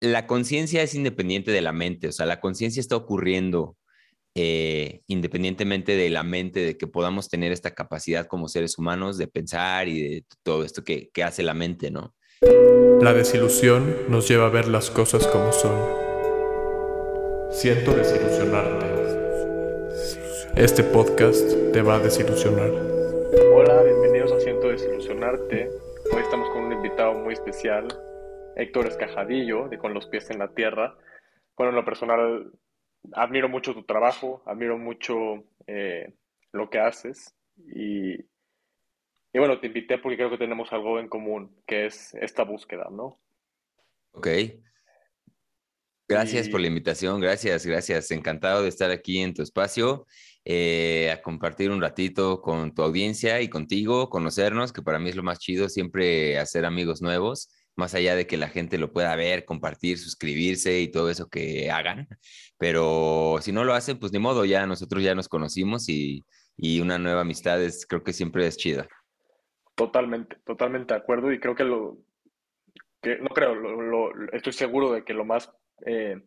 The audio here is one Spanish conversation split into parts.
la conciencia es independiente de la mente, o sea, la conciencia está ocurriendo eh, independientemente de la mente, de que podamos tener esta capacidad como seres humanos de pensar y de todo esto que, que hace la mente, ¿no? La desilusión nos lleva a ver las cosas como son. Siento desilusionarte. Este podcast te va a desilusionar. Hola, bienvenidos a Siento desilusionarte. Hoy estamos con un invitado muy especial, Héctor Escajadillo, de Con los pies en la tierra. Bueno, en lo personal, admiro mucho tu trabajo, admiro mucho eh, lo que haces y, y bueno, te invité porque creo que tenemos algo en común, que es esta búsqueda, ¿no? Ok. Gracias por la invitación, gracias, gracias. Encantado de estar aquí en tu espacio, eh, a compartir un ratito con tu audiencia y contigo, conocernos, que para mí es lo más chido, siempre hacer amigos nuevos más allá de que la gente lo pueda ver, compartir, suscribirse y todo eso que hagan. Pero si no lo hacen, pues ni modo, ya nosotros ya nos conocimos y, una nueva amistad es, creo que siempre es chida. Totalmente, totalmente de acuerdo y creo que lo, que, no creo, estoy seguro de que lo más eh,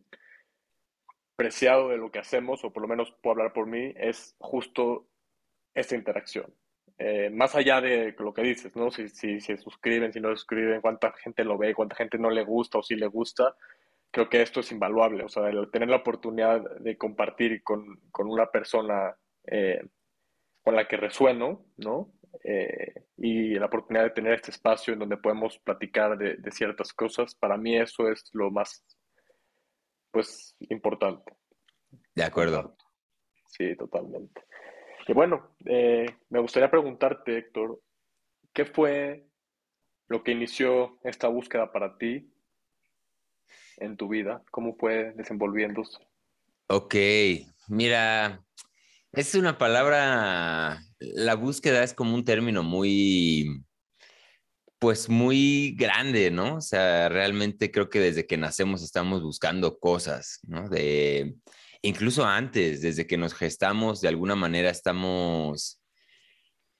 preciado de lo que hacemos, o por lo menos puedo hablar por mí, es justo esta interacción. Eh, más allá de lo que dices, ¿no? Si, si, se suscriben, si no suscriben, cuánta gente lo ve, cuánta gente no le gusta o si le gusta, creo que esto es invaluable. O sea, el tener la oportunidad de compartir con, con una persona eh, con la que resueno, ¿no? Eh, y la oportunidad de tener este espacio en donde podemos platicar de, de ciertas cosas, para mí eso es lo más, pues, importante. De acuerdo. Sí, totalmente. Y bueno, eh, me gustaría preguntarte, Héctor, ¿qué fue lo que inició esta búsqueda para ti en tu vida? ¿Cómo fue desenvolviéndose? Ok, mira, es una palabra, la búsqueda es como un término muy, pues muy grande, ¿no? O sea, realmente creo que desde que nacemos estamos buscando cosas, ¿no? De, incluso antes, desde que nos gestamos, de alguna manera estamos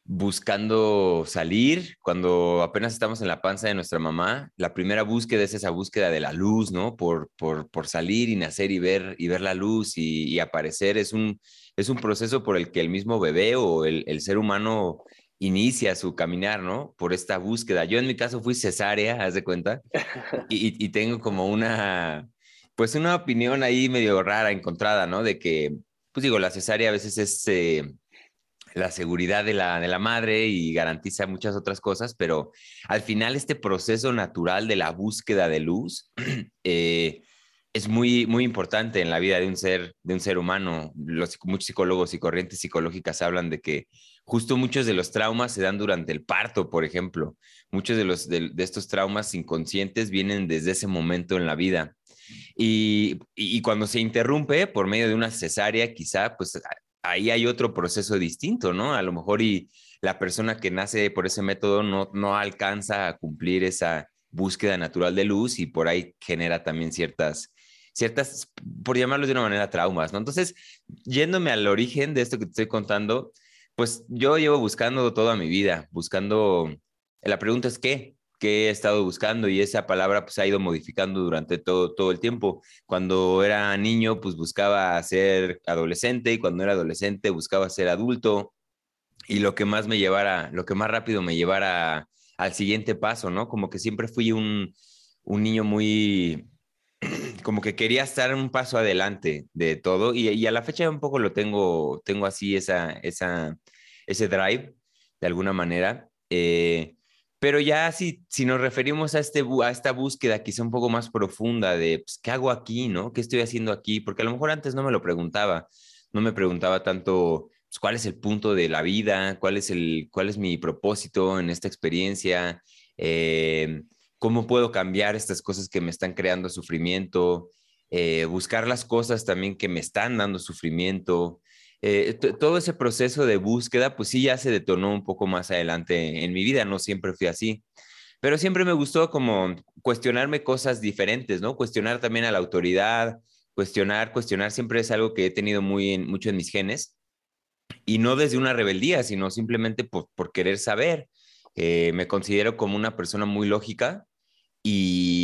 buscando salir, cuando apenas estamos en la panza de nuestra mamá, la primera búsqueda es esa búsqueda de la luz, ¿no? Por, por, por salir y nacer y ver, y ver la luz y, aparecer. Es un, es un proceso por el que el mismo bebé o el, el, ser humano inicia su caminar, ¿no? Por esta búsqueda. Yo en mi caso fui cesárea, haz de cuenta, y, y tengo como una, pues una opinión ahí medio rara, encontrada, ¿no? De que, pues digo, la cesárea a veces es eh, la seguridad de la, de la madre y garantiza muchas otras cosas, pero al final este proceso natural de la búsqueda de luz eh, es muy, muy importante en la vida de un ser, de un ser humano. Los, muchos psicólogos y corrientes psicológicas hablan de que justo muchos de los traumas se dan durante el parto, por ejemplo. Muchos de, los, de estos traumas inconscientes vienen desde ese momento en la vida. Y, cuando se interrumpe por medio de una cesárea, quizá, pues ahí hay otro proceso distinto, ¿no? A lo mejor y la persona que nace por ese método no, no alcanza a cumplir esa búsqueda natural de luz y por ahí genera también ciertas, ciertas, por llamarlo de una manera, traumas, ¿no? Entonces, yéndome al origen de esto que te estoy contando, pues yo llevo buscando toda mi vida, buscando, la pregunta es qué, que he estado buscando y esa palabra pues ha ido modificando durante todo, todo el tiempo. Cuando era niño pues buscaba ser adolescente y cuando era adolescente buscaba ser adulto y lo que más me llevara, lo que más rápido me llevara al siguiente paso, ¿no? Como que siempre fui un, un niño muy, como que quería estar un paso adelante de todo y, a la fecha un poco lo tengo, tengo así esa, esa, ese drive de alguna manera. Eh, pero ya si, si nos referimos a, este, a esta búsqueda quizá un poco más profunda de, pues, ¿qué hago aquí? ¿no? ¿Qué estoy haciendo aquí? Porque a lo mejor antes no me lo preguntaba, no me preguntaba tanto pues, cuál es el punto de la vida, cuál es, el, cuál es mi propósito en esta experiencia, eh, cómo puedo cambiar estas cosas que me están creando sufrimiento, eh, buscar las cosas también que me están dando sufrimiento. Eh, todo ese proceso de búsqueda, pues sí, ya se detonó un poco más adelante en mi vida, no siempre fui así, pero siempre me gustó como cuestionarme cosas diferentes, ¿no? Cuestionar también a la autoridad, cuestionar, cuestionar siempre es algo que he tenido muy mucho en mis genes y no desde una rebeldía, sino simplemente por, querer saber. Eh, me considero como una persona muy lógica y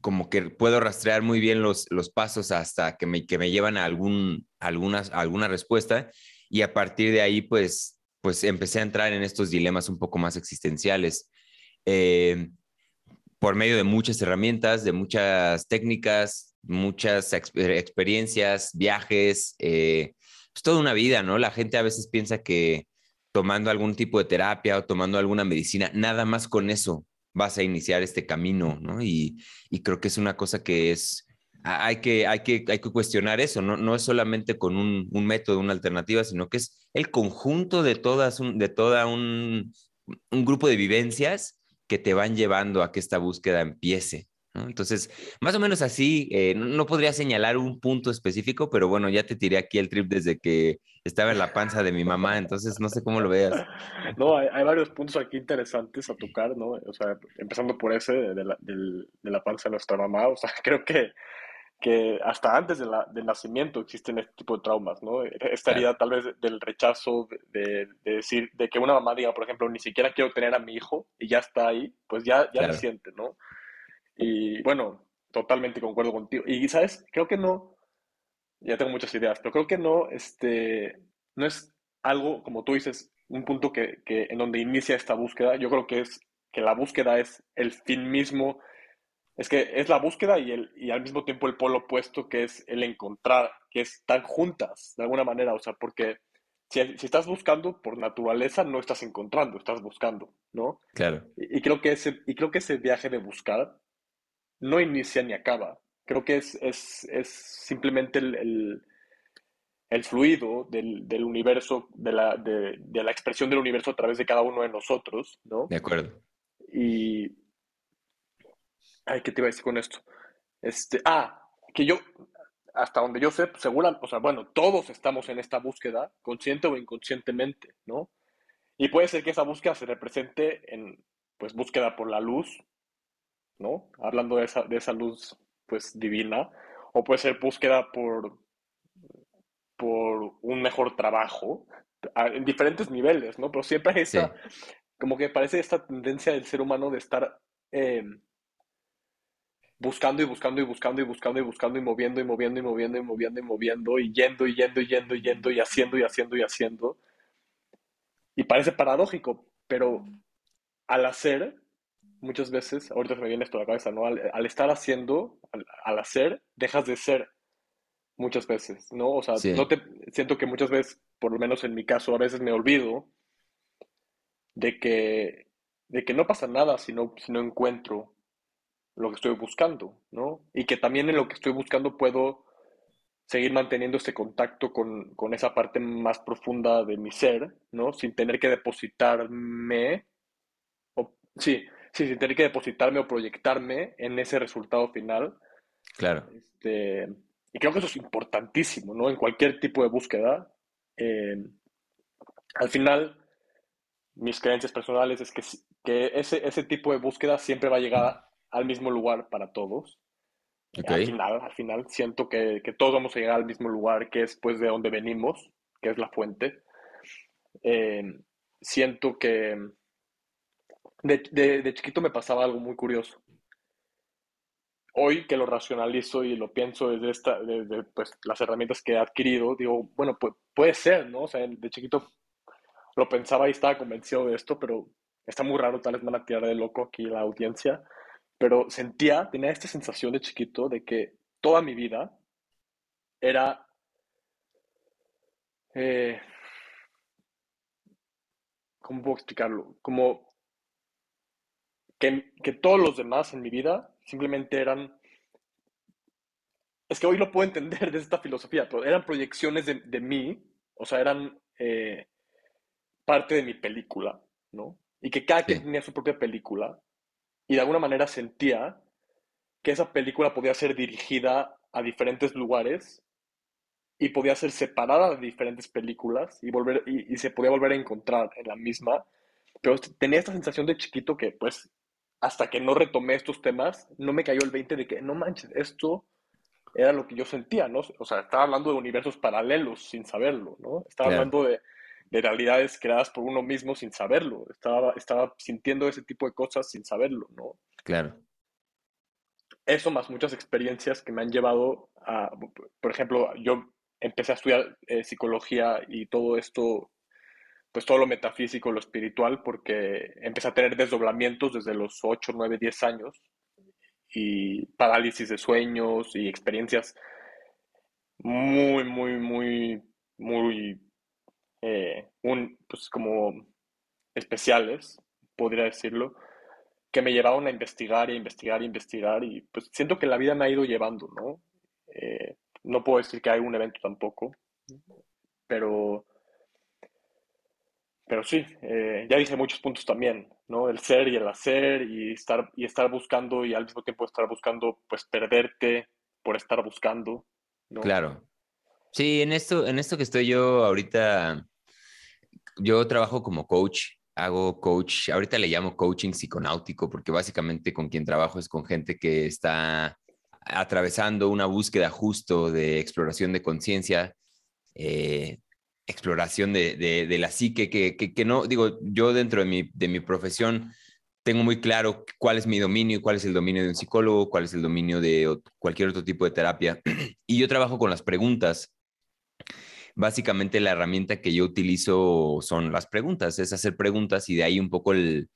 como que puedo rastrear muy bien los, los pasos hasta que me, que me llevan a algún, algunas, alguna respuesta y a partir de ahí pues, pues empecé a entrar en estos dilemas un poco más existenciales. Eh, por medio de muchas herramientas, de muchas técnicas, muchas experiencias, viajes, eh, pues toda una vida, ¿no? La gente a veces piensa que tomando algún tipo de terapia o tomando alguna medicina, nada más con eso vas a iniciar este camino, ¿no? Y, creo que es una cosa que es, hay que, hay que, hay que cuestionar eso, ¿no? No es solamente con un, método, una alternativa, sino que es el conjunto de todas, un, de toda un, un grupo de vivencias que te van llevando a que esta búsqueda empiece. Entonces, más o menos así, eh, no podría señalar un punto específico, pero bueno, ya te tiré aquí el trip desde que estaba en la panza de mi mamá, entonces no sé cómo lo veas. No, hay, varios puntos aquí interesantes a tocar, ¿no? O sea, empezando por ese de la, de la panza de nuestra mamá, o sea, creo que, que hasta antes de la, del nacimiento existen este tipo de traumas, ¿no? Esta herida tal vez del rechazo, de, de, decir, de que una mamá diga, por ejemplo, ni siquiera quiero tener a mi hijo y ya está ahí, pues ya, ya lo siente, ¿no? Y bueno, totalmente concuerdo contigo. Y, ¿sabes? Creo que no, ya tengo muchas ideas, pero creo que no, este, no es algo, como tú dices, un punto que, que en donde inicia esta búsqueda. Yo creo que es que la búsqueda es el fin mismo, es que es la búsqueda y, el, y al mismo tiempo el polo opuesto, que es el encontrar, que están juntas de alguna manera, o sea, porque si, si, estás buscando por naturaleza, no estás encontrando, estás buscando, ¿no? Claro. Y, y, creo, que ese, y creo que ese viaje de buscar no inicia ni acaba. Creo que es, es, es simplemente el, el, fluido del, del universo, de la, de, de, la expresión del universo a través de cada uno de nosotros, ¿no? De acuerdo. Y... Ay, ¿qué te iba a decir con esto? Este, ah, que yo, hasta donde yo sé, pues, segura, o sea, bueno, todos estamos en esta búsqueda, consciente o inconscientemente, ¿no? Y puede ser que esa búsqueda se represente en, pues, búsqueda por la luz, ¿no? Hablando de esa, de esa luz, pues, divina, o puede ser búsqueda por, por un mejor trabajo, en diferentes niveles, ¿no? Pero siempre hay esa, como que parece esta tendencia del ser humano de estar eh, buscando y buscando y buscando y buscando y buscando y moviendo y moviendo y moviendo y moviendo y moviendo y yendo y yendo y yendo y yendo y haciendo y haciendo y haciendo. Y parece paradójico, pero al hacer muchas veces, ahorita se me viene esto a la cabeza, ¿no? Al, estar haciendo, al, hacer, dejas de ser muchas veces, ¿no? O sea, no te, siento que muchas veces, por lo menos en mi caso, a veces me olvido de que, de que no pasa nada si no, si no encuentro lo que estoy buscando, ¿no? Y que también en lo que estoy buscando puedo seguir manteniendo ese contacto con, con esa parte más profunda de mi ser, ¿no? Sin tener que depositarme, o, sí, sí, sin tener que depositarme o proyectarme en ese resultado final. Claro. Este, y creo que eso es importantísimo, ¿no? En cualquier tipo de búsqueda. Eh, al final, mis creencias personales es que, que ese, ese tipo de búsqueda siempre va a llegar al mismo lugar para todos. Al final, al final, siento que, que, todos vamos a llegar al mismo lugar, que es pues de donde venimos, que es la fuente. Eh, siento que de, chiquito me pasaba algo muy curioso. Hoy que lo racionalizo y lo pienso desde, esta, desde pues, las herramientas que he adquirido, digo, bueno, pues, puede ser, ¿no? O sea, de chiquito lo pensaba y estaba convencido de esto, pero está muy raro, tal vez me van a tirar de loco aquí la audiencia, pero sentía, tenía esta sensación de chiquito de que toda mi vida era... Eh, ¿Cómo puedo explicarlo? Como que, todos los demás en mi vida simplemente eran... Es que hoy lo puedo entender desde esta filosofía, pero eran proyecciones de, mí, o sea, eran eh, parte de mi película, ¿no? Y que cada quien tenía su propia película y de alguna manera sentía que esa película podía ser dirigida a diferentes lugares y podía ser separada de diferentes películas y, volver, y, y, se podía volver a encontrar en la misma. Pero tenía esta sensación de chiquito que, pues, hasta que no retomé estos temas, no me cayó el 20 de que, no manches, esto era lo que yo sentía, ¿no? O sea, estaba hablando de universos paralelos sin saberlo, ¿no? Estaba hablando de, de, realidades creadas por uno mismo sin saberlo. Estaba, estaba sintiendo ese tipo de cosas sin saberlo, ¿no? Claro. eso más muchas experiencias que me han llevado a, por ejemplo, yo empecé a estudiar eh, psicología y todo esto, pues todo lo metafísico, lo espiritual, porque empecé a tener desdoblamientos desde los 8, 9, 10 años y parálisis de sueños y experiencias muy, muy, muy, muy, eh, un, pues como especiales, podría decirlo, que me llevaron a investigar y investigar y investigar y pues siento que la vida me ha ido llevando, ¿no? Eh, no puedo decir que hay un evento tampoco, pero, pero sí, eh, ya dije muchos puntos también, ¿no? El ser y el hacer y estar, y estar buscando y al mismo tiempo estar buscando, pues perderte por estar buscando, ¿no? Claro. Sí, en esto, en esto que estoy yo ahorita, yo trabajo como coach, hago coach, ahorita le llamo coaching psiconáutico porque básicamente con quien trabajo es con gente que está atravesando una búsqueda justo de exploración de conciencia, eh, exploración de, la psique, que, que, no, digo, yo dentro de mi, de mi profesión tengo muy claro cuál es mi dominio, cuál es el dominio de un psicólogo, cuál es el dominio de cualquier otro tipo de terapia. Y yo trabajo con las preguntas. Básicamente la herramienta que yo utilizo son las preguntas, es hacer preguntas y de ahí un poco el,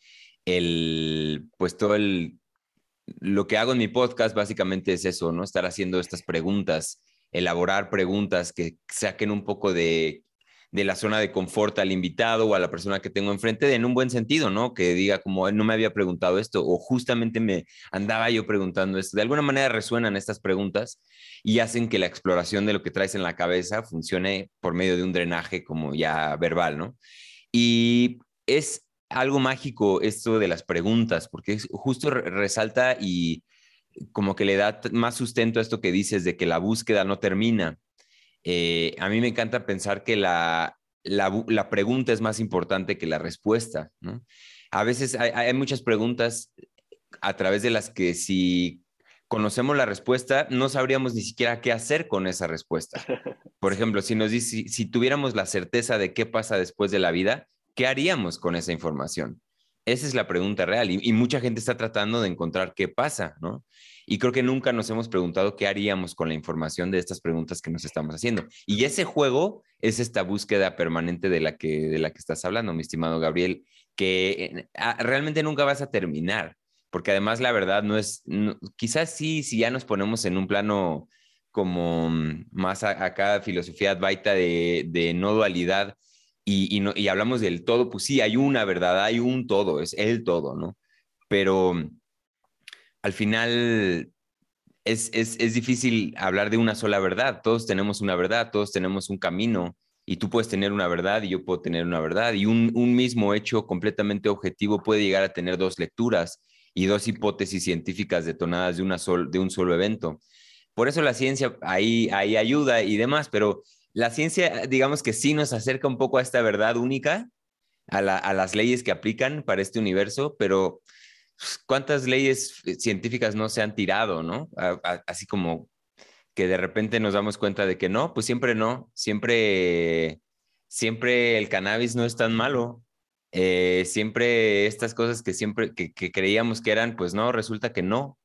el pues todo el lo que hago en mi podcast básicamente es eso, ¿no? Estar haciendo estas preguntas, elaborar preguntas que saquen un poco de, la zona de confort al invitado o a la persona que tengo enfrente en un buen sentido, ¿no? Que diga como, no me había preguntado esto o justamente me andaba yo preguntando esto. De alguna manera resuenan estas preguntas y hacen que la exploración de lo que traes en la cabeza funcione por medio de un drenaje como ya verbal, ¿no? Y es algo mágico esto de las preguntas, porque justo resalta y como que le da más sustento a esto que dices de que la búsqueda no termina. Eh, a mí me encanta pensar que la, la, pregunta es más importante que la respuesta. A veces hay, hay, muchas preguntas a través de las que si conocemos la respuesta, no sabríamos ni siquiera qué hacer con esa respuesta. Por ejemplo, si nos dice, si tuviéramos la certeza de qué pasa después de la vida, ¿qué haríamos con esa información? Esa es la pregunta real y, mucha gente está tratando de encontrar qué pasa, ¿no? Y creo que nunca nos hemos preguntado qué haríamos con la información de estas preguntas que nos estamos haciendo. Y ese juego es esta búsqueda permanente de la que, de la que estás hablando, mi estimado Gabriel, que ah, realmente nunca vas a terminar, porque además la verdad no es, quizás sí, si ya nos ponemos en un plano como mm, más acá, filosofía advaita de, de no dualidad, y, y, hablamos del todo, pues sí, hay una verdad, hay un todo, es el todo, ¿no? Pero al final es, es, es, difícil hablar de una sola verdad. Todos tenemos una verdad, todos tenemos un camino y tú puedes tener una verdad y yo puedo tener una verdad y un, un mismo hecho completamente objetivo puede llegar a tener dos lecturas y dos hipótesis científicas detonadas de, una sol, de un solo evento. Por eso la ciencia ahí, ahí ayuda y demás, pero la ciencia, digamos que sí nos acerca un poco a esta verdad única, a, las leyes que aplican para este universo, pero ¿cuántas leyes científicas no se han tirado, no? así como que de repente nos damos cuenta de que no, pues siempre no, siempre, siempre el cannabis no es tan malo. Eh, siempre estas cosas que siempre que creíamos que eran, pues no, resulta que no.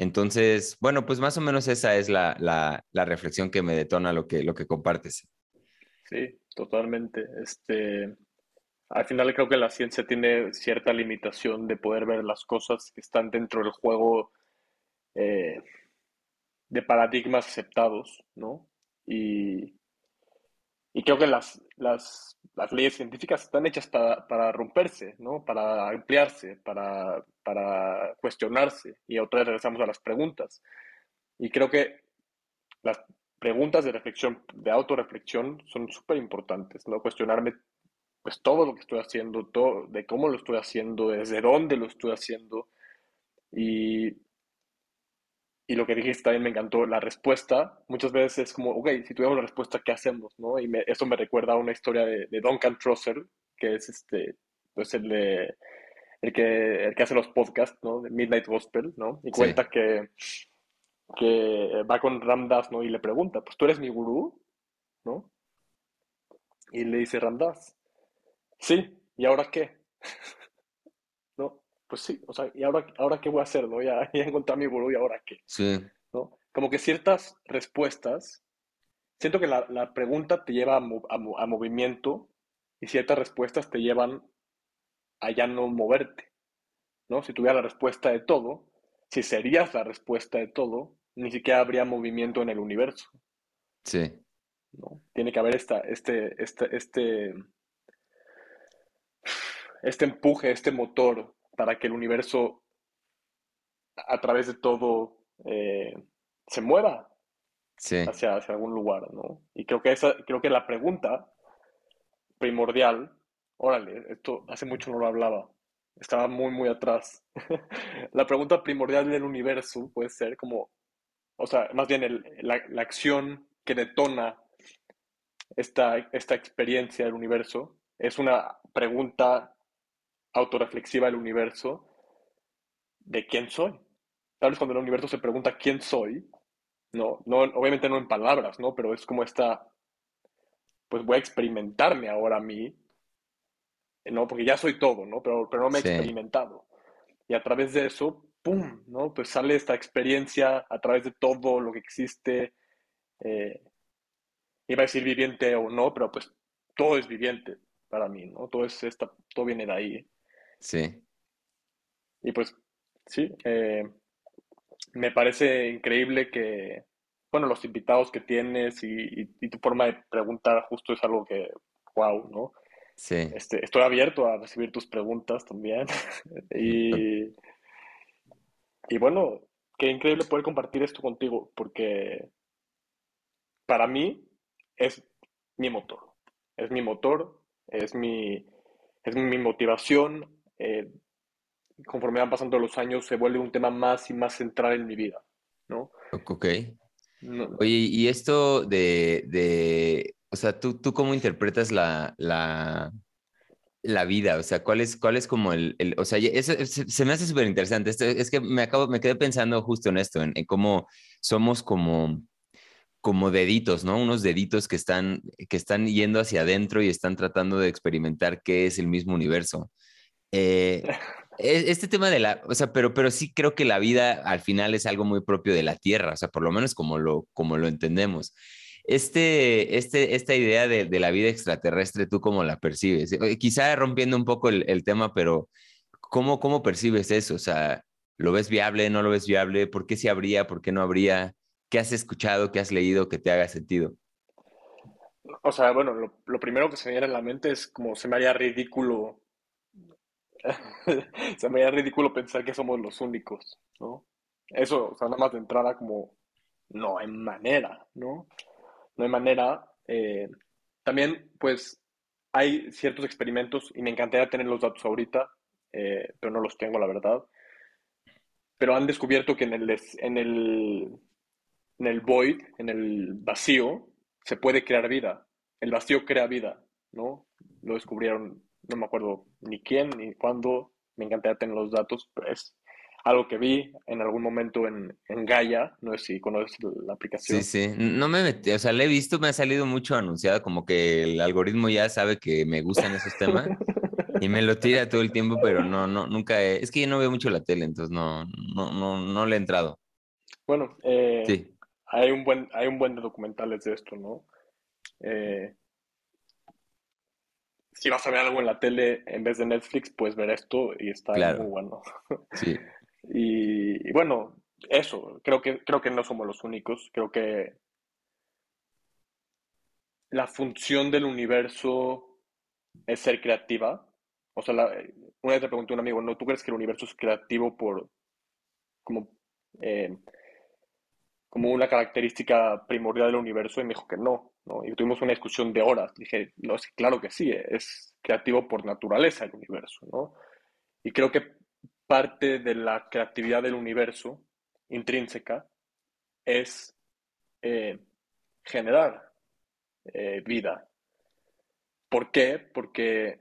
Entonces, bueno, pues más o menos esa es la, la, reflexión que me detona lo que, lo que compartes. Sí, totalmente. Este, al final creo que la ciencia tiene cierta limitación de poder ver las cosas que están dentro del juego eh, de paradigmas aceptados, ¿no? Y, y creo que las, las, las, leyes científicas están hechas para, para romperse, ¿no? Para ampliarse, para, para, cuestionarse. Y otra vez regresamos a las preguntas. Y creo que las preguntas de reflexión, de autorreflexión, son súper importantes, ¿no? Cuestionarme pues todo lo que estoy haciendo, todo, de cómo lo estoy haciendo, desde dónde lo estoy haciendo. Y y lo que dijiste también me encantó, la respuesta, muchas veces es como, ok, si tuviéramos la respuesta, ¿qué hacemos? ¿no? Y eso me recuerda a una historia de, de Duncan Trosser, que es este, pues el, de, el, que, el que hace los podcasts, ¿no? De Midnight Gospel, ¿no? Y cuenta que, que va con Ramdas, ¿no? Y le pregunta, pues tú eres mi gurú, ¿no? Y le dice Ramdas, sí, ¿y ahora qué? ¿No? pues sí, o sea, ¿y ahora, ahora qué voy a hacer? ¿no? Ya, ya encontré a mi gurú y ahora qué, Sí, ¿no? Como que ciertas respuestas, siento que la, la pregunta te lleva a, mo- a mo- a movimiento y ciertas respuestas te llevan a ya no moverte, ¿no? Si tuviera la respuesta de todo, si serías la respuesta de todo, ni siquiera habría movimiento en el universo, sí, ¿no? Tiene que haber esta, este, este, este, este empuje, este motor para que el universo a través de todo eh, se mueva sí, hacia, hacia algún lugar, ¿no? Y creo que esa, creo que la pregunta primordial, órale, esto hace mucho no lo hablaba, estaba muy, muy atrás. La pregunta primordial del universo puede ser como, o sea, más bien el- la, la acción que detona esta, esta experiencia del universo es una pregunta autorreflexiva del universo de quién soy. ¿Sabes? Cuando el universo se pregunta quién soy, no, no, obviamente no en palabras, ¿no? Pero es como esta, pues voy a experimentarme ahora a mí, ¿no? Porque ya soy todo, ¿no? Pero, pero no me he sí, experimentado. Y a través de eso, ¡pum! ¿no? Pues sale esta experiencia a través de todo lo que existe. eh, iba a decir viviente o no, pero pues todo es viviente para mí, ¿no? Todo es esta, todo viene de ahí. sí, Y pues, sí, eh, me parece increíble que, bueno, los invitados que tienes y, y- y tu forma de preguntar justo es algo que, wow, ¿no? sí. Este, estoy abierto a recibir tus preguntas también. Y, y bueno, qué increíble poder compartir esto contigo, porque para mí es mi motor. Es mi motor, es mi, es mi motivación. eh, conforme van pasando los años, se vuelve un tema más y más central en mi vida, ¿no? Ok. No- Oye, y esto de, de, o sea, ¿tú, tú cómo interpretas la, la, la vida? O sea, ¿cuál es, cuál es como el, el- o sea, eso se, se me hace súper interesante. Esto- es que me acabo, me quedé pensando justo en esto, en, en cómo somos como, como deditos, ¿no? Unos deditos que están, que están yendo hacia adentro y están tratando de experimentar qué es el mismo universo. Eh, e- este tema de la, o sea, pero, pero sí creo que la vida al final es algo muy propio de la Tierra, o sea, por lo menos como lo, como lo entendemos. Este, este, esta idea de, de la vida extraterrestre, ¿tú cómo la percibes? Eh, Quizá rompiendo un poco el, el tema, pero ¿cómo, ¿cómo percibes eso? O sea, ¿lo ves viable, no lo ves viable? ¿Por qué sí habría, por qué no habría? ¿Qué has escuchado, qué has leído que te haga sentido? o sea, bueno, lo, primero que se me viene a la mente es como se me haría ridículo, se me haría ridículo pensar que somos los únicos, ¿no? Eso, nada más de entrada como, no hay manera, ¿no? No hay manera. eh, también, pues, hay ciertos experimentos y me encantaría tener los datos ahorita, eh, pero no los tengo, la verdad. Pero han descubierto que en el, en el, en el void, en el vacío, se puede crear vida. El vacío crea vida, ¿no? Lo descubrieron, no me acuerdo ni quién ni cuándo. Me encantaría tener los datos, pero es algo que vi en algún momento en, en Gaia. No sé si conoces la Sí, aplicación. sí, no me metí, o sea, le he visto, me ha salido mucho anunciado, como que el algoritmo ya sabe que me gustan esos temas y me lo tira todo el tiempo, pero no, no, nunca he- es que yo no veo mucho la tele, entonces no, no, no, no le he entrado. Bueno, eh, Sí, hay un buen, hay un buen de documentales de esto, ¿no? Eh, si vas a ver algo en la tele en vez de Netflix, puedes ver esto y está claro, muy bueno. sí, Y, y bueno, eso, creo que, creo que no somos los únicos. Creo que la función del universo es ser creativa. O sea, la- una vez le pregunté a un amigo, ¿no? ¿Tú crees que el universo es creativo por como, eh, como una característica primordial del universo? Y me dijo que no. Y tuvimos una discusión de horas. Dije, no, es claro que sí, es creativo por naturaleza el universo, ¿no? Y creo que parte de la creatividad del universo intrínseca es eh, generar eh, vida. ¿Por qué? Porque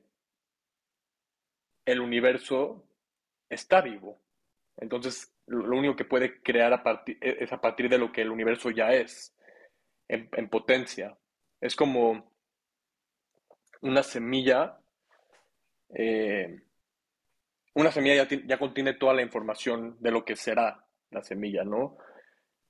el universo está vivo. Entonces, lo único que puede crear a partir, es a partir de lo que el universo ya es, en, en potencia. Es como una semilla eh, una semilla ya, ya, contiene toda la información de lo que será la semilla, ¿no?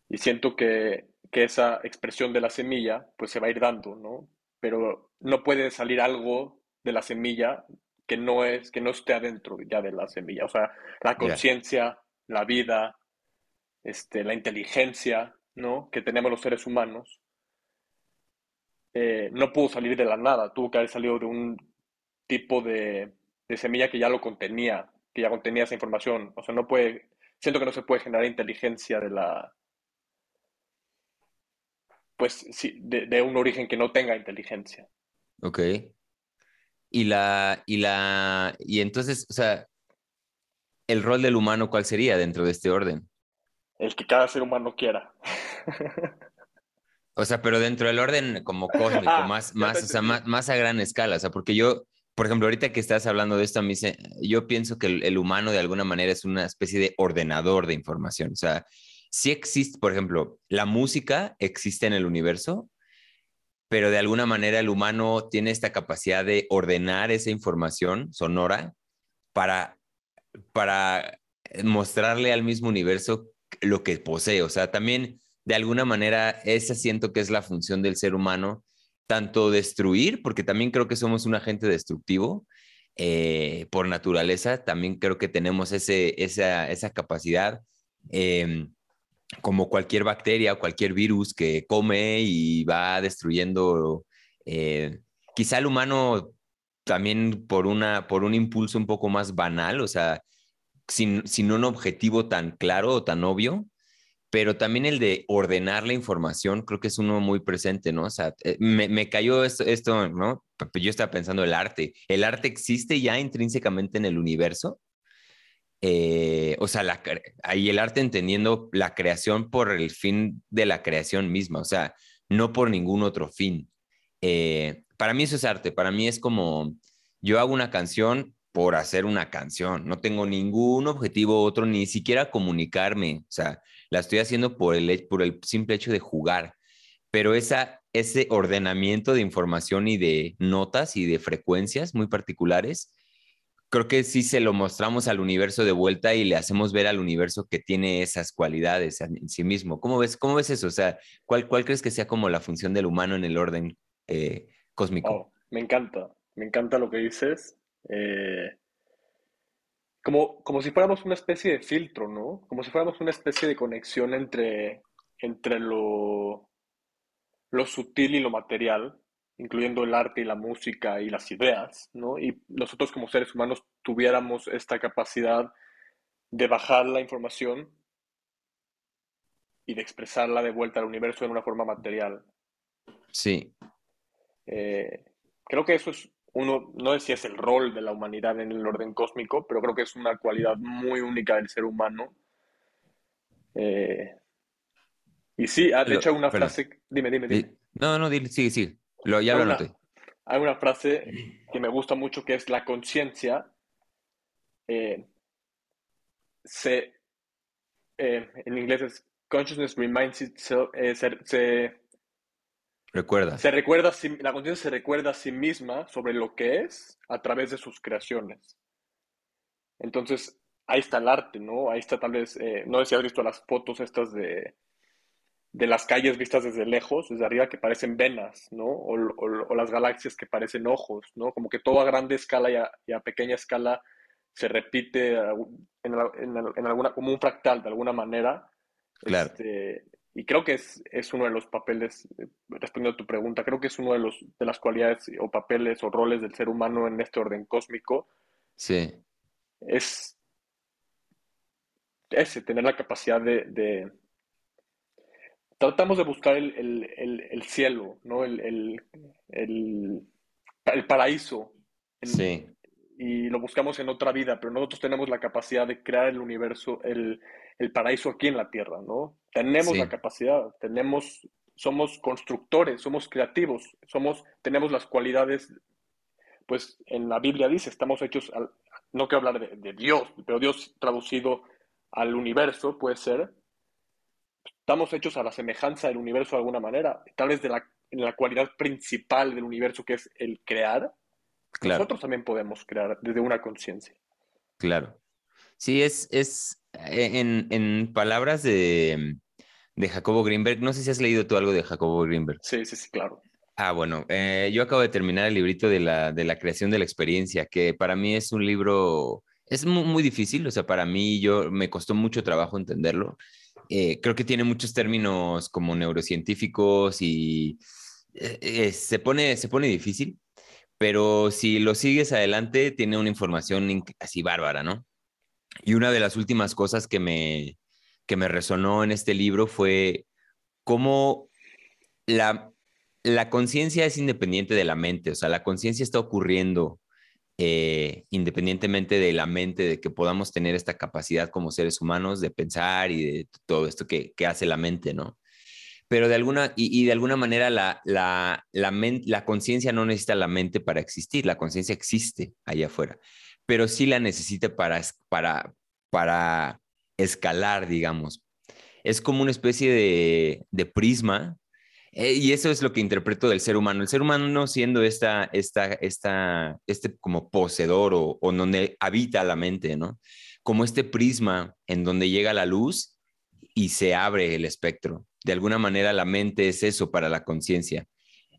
Y siento que, que, esa expresión de la semilla, pues se va a ir dando, ¿no? Pero no puede salir algo de la semilla que no es, que no esté adentro ya de la semilla. O sea, la conciencia, la vida, este, la inteligencia, ¿no? Que tenemos los seres humanos, eh, no pudo salir de la nada, tuvo que haber salido de un tipo de, de, semilla que ya lo contenía, que ya contenía esa información. O sea, no puede, siento que no se puede generar inteligencia de la, pues sí, de, un origen que no tenga inteligencia. Ok. Y la, y la, y entonces, o sea, el rol del humano, ¿cuál sería dentro de este orden? El que cada ser humano quiera. O sea, pero dentro del orden como cósmico, ah, más, más, o sea, más, más, a gran escala. O sea, porque yo, por ejemplo, ahorita que estás hablando de esto, a mí se, yo pienso que el, el, humano de alguna manera es una especie de ordenador de información. O sea, sí existe, por ejemplo, la música existe en el universo, pero de alguna manera el humano tiene esta capacidad de ordenar esa información sonora para, para mostrarle al mismo universo lo que posee. O sea, también de alguna manera, esa siento que es la función del ser humano, tanto destruir, porque también creo que somos un agente destructivo eh, por naturaleza, también creo que tenemos ese, esa, esa capacidad. Em, como cualquier bacteria o cualquier virus que come y va destruyendo, eh, quizá el humano también por, una, por un impulso un poco más banal, o sea, sin, sin un objetivo tan claro o tan obvio, pero también el de ordenar la información, creo que es uno muy presente, ¿no? O sea, eh, me, me cayó esto, esto, ¿no? Yo estaba pensando el arte. ¿El arte existe ya intrínsecamente en el universo? Eh, o sea, la, el arte entendiendo la creación por el fin de la creación misma, o sea, no por ningún otro fin. Eh, para mí eso es arte, para mí es como, yo hago una canción por hacer una canción, no tengo ningún objetivo otro, ni siquiera comunicarme, o sea, la estoy haciendo por el, por el simple hecho de jugar, pero esa, ese ordenamiento de información y de notas y de frecuencias muy particulares, creo que sí se lo mostramos al universo de vuelta y le hacemos ver al universo que tiene esas cualidades en sí mismo. ¿Cómo ves, cómo ves eso? O sea, ¿cuál, cuál crees que sea como la función del humano en el orden eh, cósmico? Oh, me encanta, me encanta lo que dices. Eh, como, como si fuéramos una especie de filtro, ¿no? Como si fuéramos una especie de conexión entre, entre lo, lo sutil y lo material, incluyendo el arte y la música y las ideas, ¿no? Y nosotros como seres humanos tuviéramos esta capacidad de bajar la información y de expresarla de vuelta al universo en una forma material. Sí. Eh, creo que eso es uno, no sé si es el rol de la humanidad en el orden cósmico, pero creo que es una cualidad muy única del ser humano. Eh, y sí, de hecho una frase, dime, dime, dime. No, no, sigue, sigue. Lo, ya hay lo una, anoté. Hay una frase que me gusta mucho que es la conciencia eh, se, eh, en inglés es consciousness reminds itself, eh, se, se, Recuerda. Se recuerda, la conciencia se recuerda a sí misma sobre lo que es a través de sus creaciones. Entonces, ahí está el arte, ¿no? Ahí está tal vez, eh, no sé si has visto las fotos estas de, de las calles vistas desde lejos, desde arriba, que parecen venas, ¿no? O, o, o las galaxias que parecen ojos, ¿no? Como que todo a grande escala y a, y a pequeña escala se repite en, en, en, alguna, como un fractal de alguna manera. Claro. Este, y creo que es, es, uno de los papeles, eh, respondiendo a tu pregunta, creo que es uno de, los, de las cualidades o papeles o roles del ser humano en este orden cósmico. Sí. Es ese, tener la capacidad de... de... Tratamos de buscar el, el, el, el cielo, ¿no? El, paraíso. Sí. Y lo buscamos en otra vida, pero nosotros tenemos la capacidad de crear el universo, el, el paraíso aquí en la tierra, ¿no? Tenemos sí. la capacidad, tenemos, somos constructores, somos creativos, somos, tenemos las cualidades, pues en la Biblia dice, estamos hechos, al, no quiero hablar de, de, Dios, pero Dios traducido al universo puede ser, estamos hechos a la semejanza del universo de alguna manera, tal vez de la, en la cualidad principal del universo que es el crear, claro. nosotros también podemos crear desde una conciencia. Claro. Sí, es, es en, en palabras de, de Jacobo Greenberg, no sé si has leído tú algo de Jacobo Greenberg. Sí, sí, sí, claro. Ah, bueno, eh, yo acabo de terminar el librito de la, de la creación de la experiencia, que para mí es un libro, es muy, muy difícil, o sea, para mí yo me costó mucho trabajo entenderlo. Eh, creo que tiene muchos términos como neurocientíficos y eh, se, pone, se pone difícil, pero si lo sigues adelante, tiene una información así bárbara, ¿no? Y una de las últimas cosas que me, que me resonó en este libro fue cómo la, la conciencia es independiente de la mente, o sea, la conciencia está ocurriendo eh, independientemente de la mente, de que podamos tener esta capacidad como seres humanos de pensar y de todo esto que, hace la mente, ¿no? Pero de alguna, y, de alguna manera la, la, la, la conciencia no necesita la mente para existir, la conciencia existe allá afuera, pero sí la necesita para, para, para escalar, digamos. Es como una especie de, de prisma eh, y eso es lo que interpreto del ser humano. El ser humano no siendo esta, esta, esta, este como poseedor o, o donde habita la mente, ¿no? Como este prisma en donde llega la luz y se abre el espectro. De alguna manera la mente es eso para la conciencia.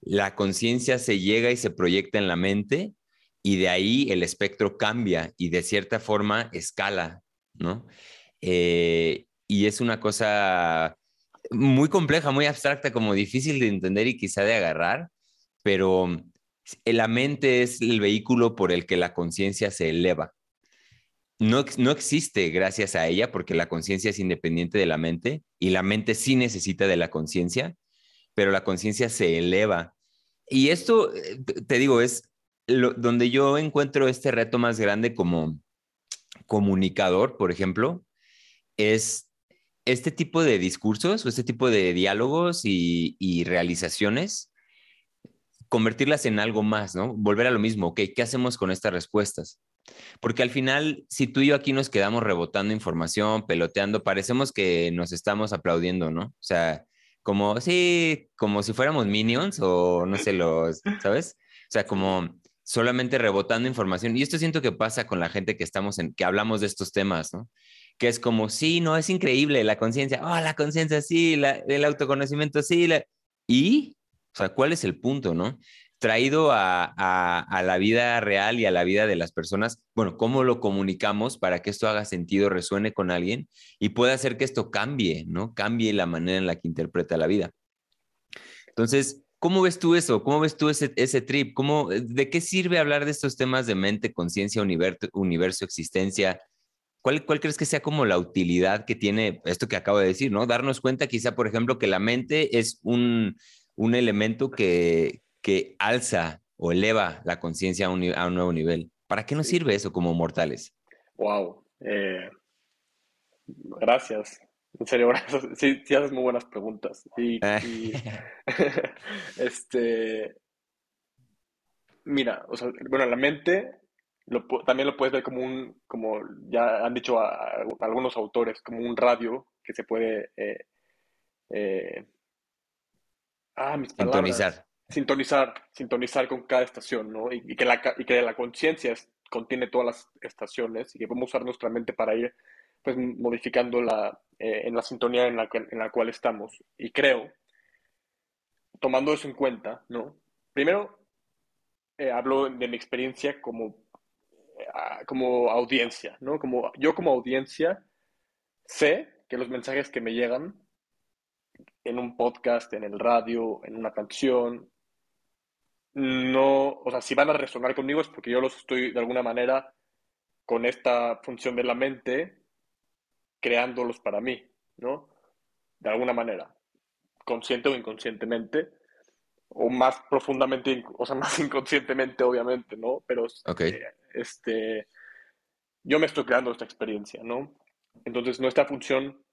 La conciencia se llega y se proyecta en la mente y de ahí el espectro cambia y de cierta forma escala, ¿no? Eh, y es una cosa muy compleja, muy abstracta, como difícil de entender y quizá de agarrar, pero la mente es el vehículo por el que la conciencia se eleva. No, no existe gracias a ella porque la conciencia es independiente de la mente y la mente sí necesita de la conciencia, pero la conciencia se eleva. Y esto, eh, te digo, es donde yo encuentro este reto más grande como comunicador, por ejemplo, es este tipo de discursos o este tipo de diálogos y, realizaciones, convertirlas en algo más, ¿no? Volver a lo mismo, ok, ¿qué hacemos con estas respuestas? Porque al final, si tú y yo aquí nos quedamos rebotando información, peloteando, parecemos que nos estamos aplaudiendo, ¿no? O sea, como, sí, como si fuéramos minions o no sé, los, ¿sabes? O sea, como solamente rebotando información. Y esto siento que pasa con la gente que estamos en, que hablamos de estos temas, ¿no? que es como, sí, no, es increíble la conciencia, oh, la conciencia, sí, el autoconocimiento, sí, y, o sea, ¿cuál es el punto, no? Traído a, a, la vida real y a la vida de las personas, bueno, ¿cómo lo comunicamos para que esto haga sentido, resuene con alguien y pueda hacer que esto cambie, ¿no? Cambie la manera en la que interpreta la vida. Entonces, ¿Cómo ves tú eso? ¿Cómo ves tú ese, ese trip? ¿Cómo, ¿De qué sirve hablar de estos temas de mente, conciencia, universo, universo, existencia, ¿Cuál, crees que sea como la utilidad que tiene esto que acabo de decir, ¿no? Darnos cuenta quizá, por ejemplo, que la mente es un, elemento que, que, alza o eleva la conciencia a, un, nuevo nivel. ¿Para qué nos sirve eso como mortales? Wow. Eh, gracias. En serio, gracias. Sí, sí haces muy buenas preguntas. Y, este, mira, o sea, bueno, la mente también lo puedes ver como un, como ya han dicho algunos autores, como un radio que se puede... Eh, eh, ah, mis sintonizar. Sintonizar, sintonizar con cada estación, ¿no? Y, que, la, y que la conciencia contiene todas las estaciones y que podemos usar nuestra mente para ir pues modificando la, eh, en la sintonía en la, en la cual estamos. Y creo, tomando eso en cuenta, ¿no? Primero, hablo de mi experiencia como como audiencia, ¿no? Como, yo como audiencia sé que los mensajes que me llegan en un podcast, en el radio, en una canción, no, o sea, si van a resonar conmigo es porque yo los estoy de alguna manera con esta función de la mente creándolos para mí, ¿no? De alguna manera, consciente o inconscientemente, o más profundamente, o sea, más inconscientemente, obviamente, ¿no? Pero okay. Eh, este, yo me estoy creando esta experiencia, ¿no? Entonces, nuestra función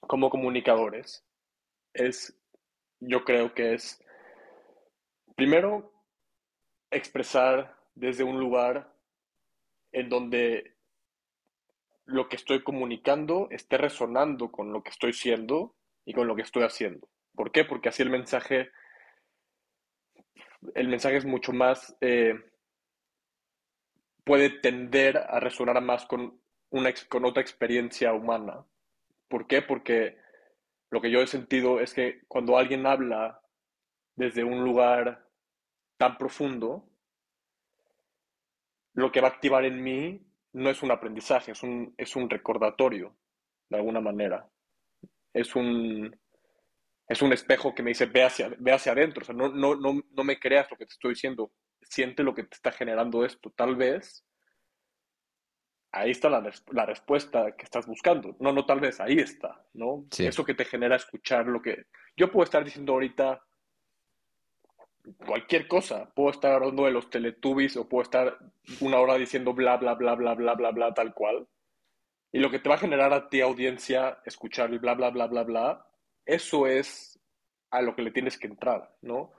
como comunicadores es, yo creo que es, primero, expresar desde un lugar en donde lo que estoy comunicando esté resonando con lo que estoy siendo y con lo que estoy haciendo. ¿Por qué? Porque así el mensaje, el mensaje es mucho más eh, puede tender a resonar más con, una, con otra experiencia humana. ¿Por qué? Porque lo que yo he sentido es que cuando alguien habla desde un lugar tan profundo, lo que va a activar en mí no es un aprendizaje, es un, es un recordatorio, de alguna manera. Es un, es un espejo que me dice, ve hacia, ve hacia adentro, o sea, no, no, no, no me creas lo que te estoy diciendo, siente lo que te está generando esto. Tal vez ahí está la, la, respuesta que estás buscando. No, no, tal vez ahí está, ¿no? Eso que te genera escuchar lo que... Yo puedo estar diciendo ahorita cualquier cosa. Puedo estar hablando de los Teletubbies o puedo estar una hora diciendo bla, bla, bla, bla, bla, bla, bla, tal cual. Y lo que te va a generar a ti, audiencia, escuchar el bla, bla, bla, bla, bla, eso es a lo que le tienes que entrar, ¿no?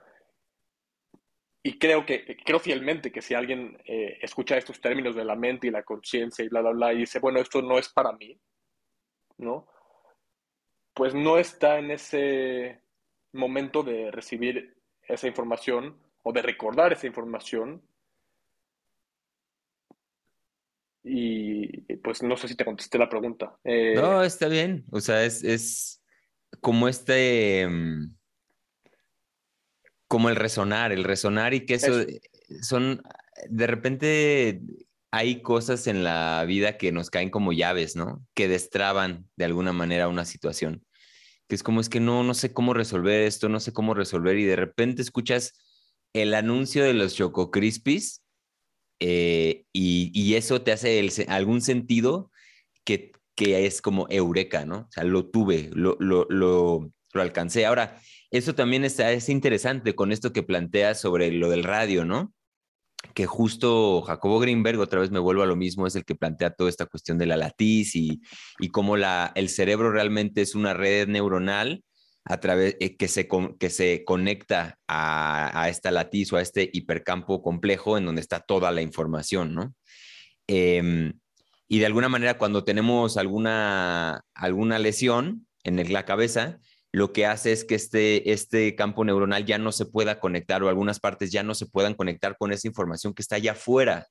Y creo que, creo fielmente que si alguien eh, escucha estos términos de la mente y la conciencia y bla, bla, bla, y dice, bueno, esto no es para mí, ¿no? Pues no está en ese momento de recibir esa información o de recordar esa información. Y pues no sé si te contesté la pregunta. Eh, no, está bien. O sea, es, es como este, mm, como el resonar, el resonar y que eso, son, de repente hay cosas en la vida que nos caen como llaves, ¿no? Que destraban de alguna manera una situación es como es que no, no sé cómo resolver esto, no sé cómo resolver y de repente escuchas el anuncio de los Choco Crispies eh, y, eso te hace algún sentido que, que, es como eureka, ¿no? O sea, lo tuve, lo, lo, lo, lo alcancé. Ahora, eso también está, es interesante con esto que planteas sobre lo del radio, ¿no? Que justo Jacobo Greenberg, otra vez me vuelvo a lo mismo, es el que plantea toda esta cuestión de la latiz y, y cómo la, el cerebro realmente es una red neuronal a través eh, que, se, que se conecta a, a, esta latiz o a este hipercampo complejo en donde está toda la información, ¿no? Em, y de alguna manera cuando tenemos alguna, alguna lesión en la cabeza, lo que hace es que este, este campo neuronal ya no se pueda conectar o algunas partes ya no se puedan conectar con esa información que está allá afuera.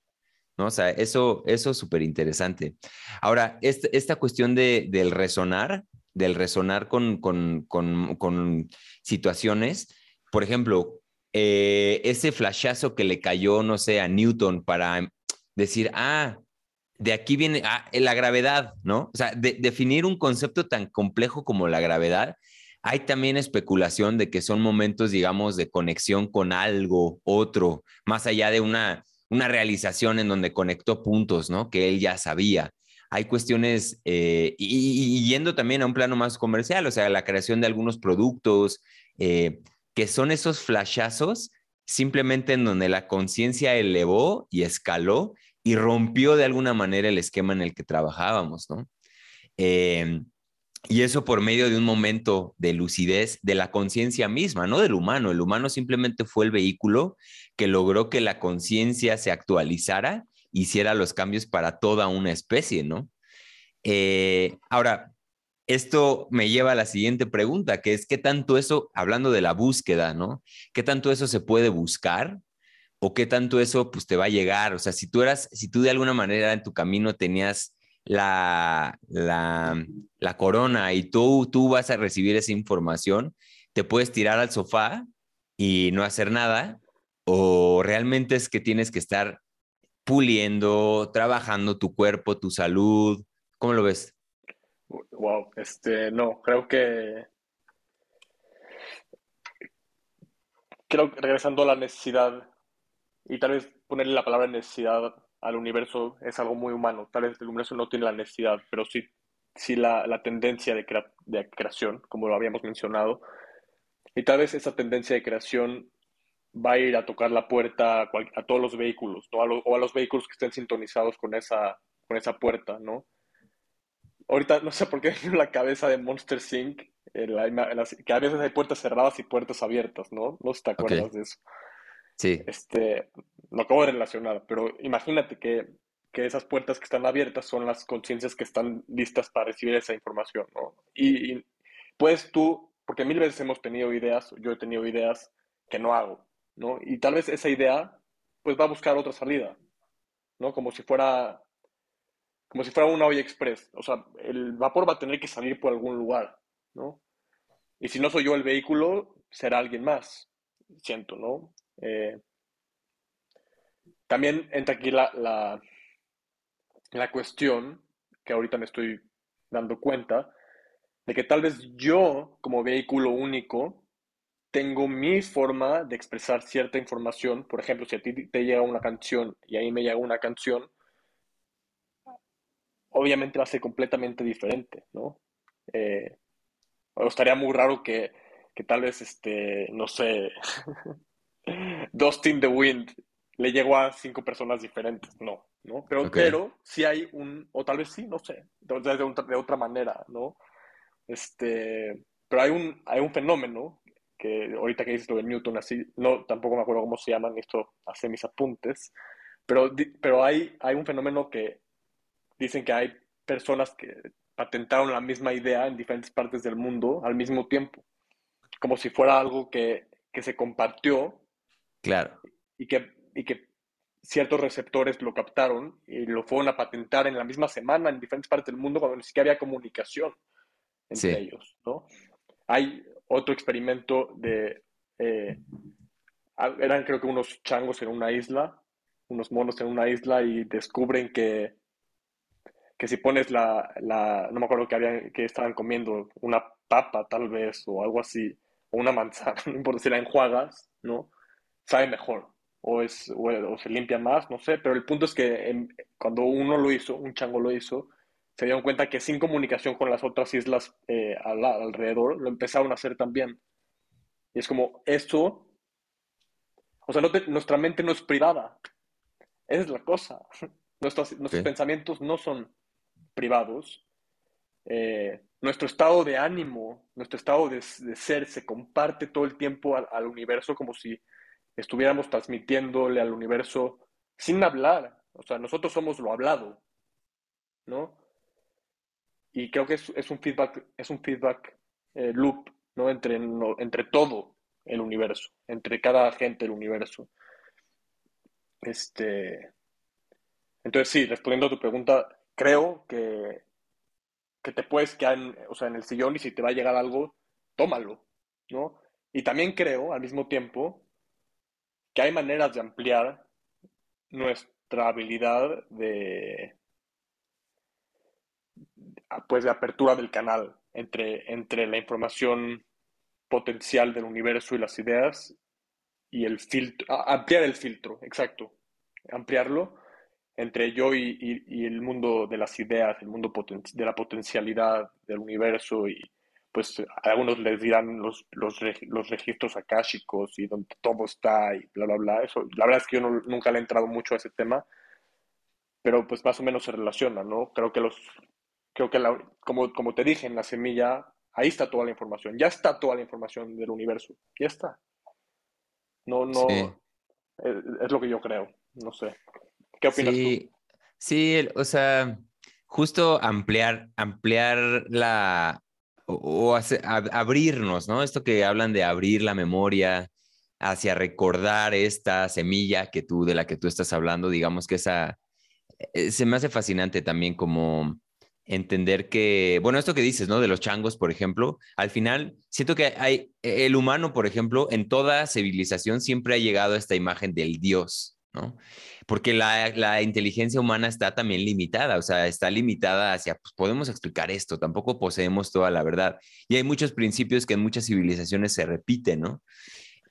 ¿no? O sea, eso, eso es súper interesante. Ahora, este, esta cuestión de, del resonar, del resonar con, con, con, con situaciones, por ejemplo, eh, ese flashazo que le cayó, no sé, a Newton para decir, ah, de aquí viene ah, la gravedad, ¿no? O sea, definir un concepto tan complejo como la gravedad hay también especulación de que son momentos, digamos, de conexión con algo, otro, más allá de una, una realización en donde conectó puntos, ¿no? Que él ya sabía. Hay cuestiones, eh, y, yendo también a un plano más comercial, o sea, la creación de algunos productos, eh, que son esos flashazos simplemente en donde la conciencia elevó y escaló y rompió de alguna manera el esquema en el que trabajábamos, ¿no? Eh, y eso por medio de un momento de lucidez de la conciencia misma, no del humano. El humano simplemente fue el vehículo que logró que la conciencia se actualizara, hiciera los cambios para toda una especie, ¿no? Eh, ahora, esto me lleva a la siguiente pregunta, que es, ¿qué tanto eso, hablando de la búsqueda, ¿no? ¿Qué tanto eso se puede buscar? ¿O qué tanto eso pues te va a llegar? O sea, si tú eras, si tú de alguna manera en tu camino tenías la, la, corona y tú, tú vas a recibir esa información, te puedes tirar al sofá y no hacer nada, o realmente es que tienes que estar puliendo, trabajando tu cuerpo, tu salud. ¿Cómo lo ves? Wow, este, no, creo que creo que regresando a la necesidad y tal vez ponerle la palabra necesidad al universo es algo muy humano. Tal vez el universo no tiene la necesidad, pero sí, sí la, la tendencia de, de, creación, como lo habíamos mencionado. Y tal vez esa tendencia de creación va a ir a tocar la puerta a, todos los vehículos, ¿no? o a los vehículos que estén sintonizados con esa, con esa puerta, ¿no? Ahorita no sé por qué en la cabeza de Monster Inc. que a veces hay puertas cerradas y puertas abiertas, ¿no? No sé si te acuerdas de eso. Sí. Este, lo acabo de relacionar, pero imagínate que, que esas puertas que están abiertas son las conciencias que están listas para recibir esa información, ¿no? Y, puedes tú, porque mil veces hemos tenido ideas, yo he tenido ideas que no hago, ¿no? Y tal vez esa idea, pues va a buscar otra salida, ¿no? Como si fuera, como si fuera una olla express. O sea, el vapor va a tener que salir por algún lugar, ¿no? Y si no soy yo el vehículo, será alguien más, siento, ¿no? Eh, también entra aquí la, la, la cuestión que ahorita me estoy dando cuenta de que tal vez yo, como vehículo único, tengo mi forma de expresar cierta información. Por ejemplo, si a ti te llega una canción y a mí me llega una canción, obviamente va a ser completamente diferente, ¿no? Eh, estaría muy raro que, que tal vez, este, no sé, Dustin the Wind le llegó a cinco personas diferentes, no, ¿no? Pero, pero sí hay un, o tal vez sí, no sé, de, de, otra manera, ¿no? Este, pero hay un, hay un fenómeno que ahorita que dices lo de Newton, así, no, tampoco me acuerdo cómo se llaman, esto hace mis apuntes, pero, pero hay, hay un fenómeno que dicen que hay personas que patentaron la misma idea en diferentes partes del mundo al mismo tiempo, como si fuera algo que, que se compartió. Claro. Y que y que ciertos receptores lo captaron y lo fueron a patentar en la misma semana en diferentes partes del mundo cuando ni siquiera había comunicación entre ellos, ¿no? Hay otro experimento de... Eh, eran creo que unos changos en una isla, unos monos en una isla y descubren que, que si pones la, la no me acuerdo que, habían, que estaban comiendo, una papa tal vez o algo así, o una manzana, no importa si la enjuagas, ¿no? Sabe mejor o, es, o, se limpia más, no sé, pero el punto es que cuando uno lo hizo, un chango lo hizo, se dieron cuenta que sin comunicación con las otras islas eh, alrededor, lo empezaron a hacer también. Y es como, esto, o sea, nuestra mente no es privada, esa es la cosa. Nuestros, nuestros pensamientos no son privados. Eh, nuestro estado de ánimo, nuestro estado de, ser se comparte todo el tiempo al universo como si estuviéramos transmitiéndole al universo sin hablar. O sea, nosotros somos lo hablado, ¿no? Y creo que es, un feedback, es un feedback eh, loop, ¿no? Entre, entre todo el universo, entre cada agente del universo. Este. Entonces, sí, respondiendo a tu pregunta, creo que, que te puedes quedar en, o sea, en el sillón y si te va a llegar algo, tómalo, ¿no? Y también creo, al mismo tiempo, que hay maneras de ampliar nuestra habilidad de pues de apertura del canal entre, entre la información potencial del universo y las ideas y el filtro, ampliar el filtro, exacto, ampliarlo entre yo y, el mundo de las ideas, el mundo de la potencialidad del universo y, pues algunos les dirán los, los, los, registros akáshicos y donde todo está y bla, bla, bla. Eso, la verdad es que yo nunca le he entrado mucho a ese tema, pero pues más o menos se relaciona, ¿no? Creo que los, creo que la, como, como te dije, en la semilla, ahí está toda la información, ya está toda la información del universo, ya está. No, no, es, lo que yo creo, no sé. ¿Qué opinas sí. tú? Sí, o sea, justo ampliar, ampliar la, o, abrirnos, ¿no? Esto que hablan de abrir la memoria hacia recordar esta semilla que tú, de la que tú estás hablando, digamos que esa, eh, se me hace fascinante también como entender que, bueno, esto que dices, ¿no? De los changos, por ejemplo, al final siento que hay, el humano, por ejemplo, en toda civilización siempre ha llegado a esta imagen del Dios, ¿no? porque la, inteligencia humana está también limitada, o sea, está limitada hacia, pues podemos explicar esto, tampoco poseemos toda la verdad. Y hay muchos principios que en muchas civilizaciones se repiten, ¿no?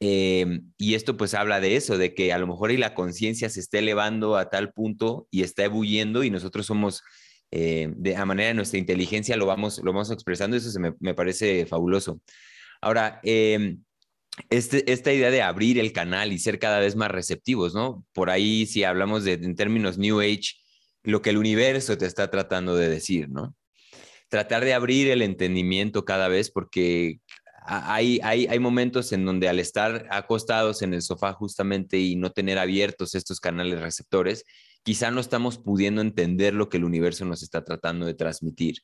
Em, y esto pues habla de eso, de que a lo mejor y la conciencia se está elevando a tal punto y está ebulliendo y nosotros somos, eh, de a manera de nuestra inteligencia lo vamos, lo vamos expresando, eso se me, parece fabuloso. Ahora, eh, este, esta idea de abrir el canal y ser cada vez más receptivos, ¿no? Por ahí, si hablamos de, en términos New Age, lo que el universo te está tratando de decir, ¿no? Tratar de abrir el entendimiento cada vez porque hay, hay, hay momentos en donde al estar acostados en el sofá justamente y no tener abiertos estos canales receptores, quizá no estamos pudiendo entender lo que el universo nos está tratando de transmitir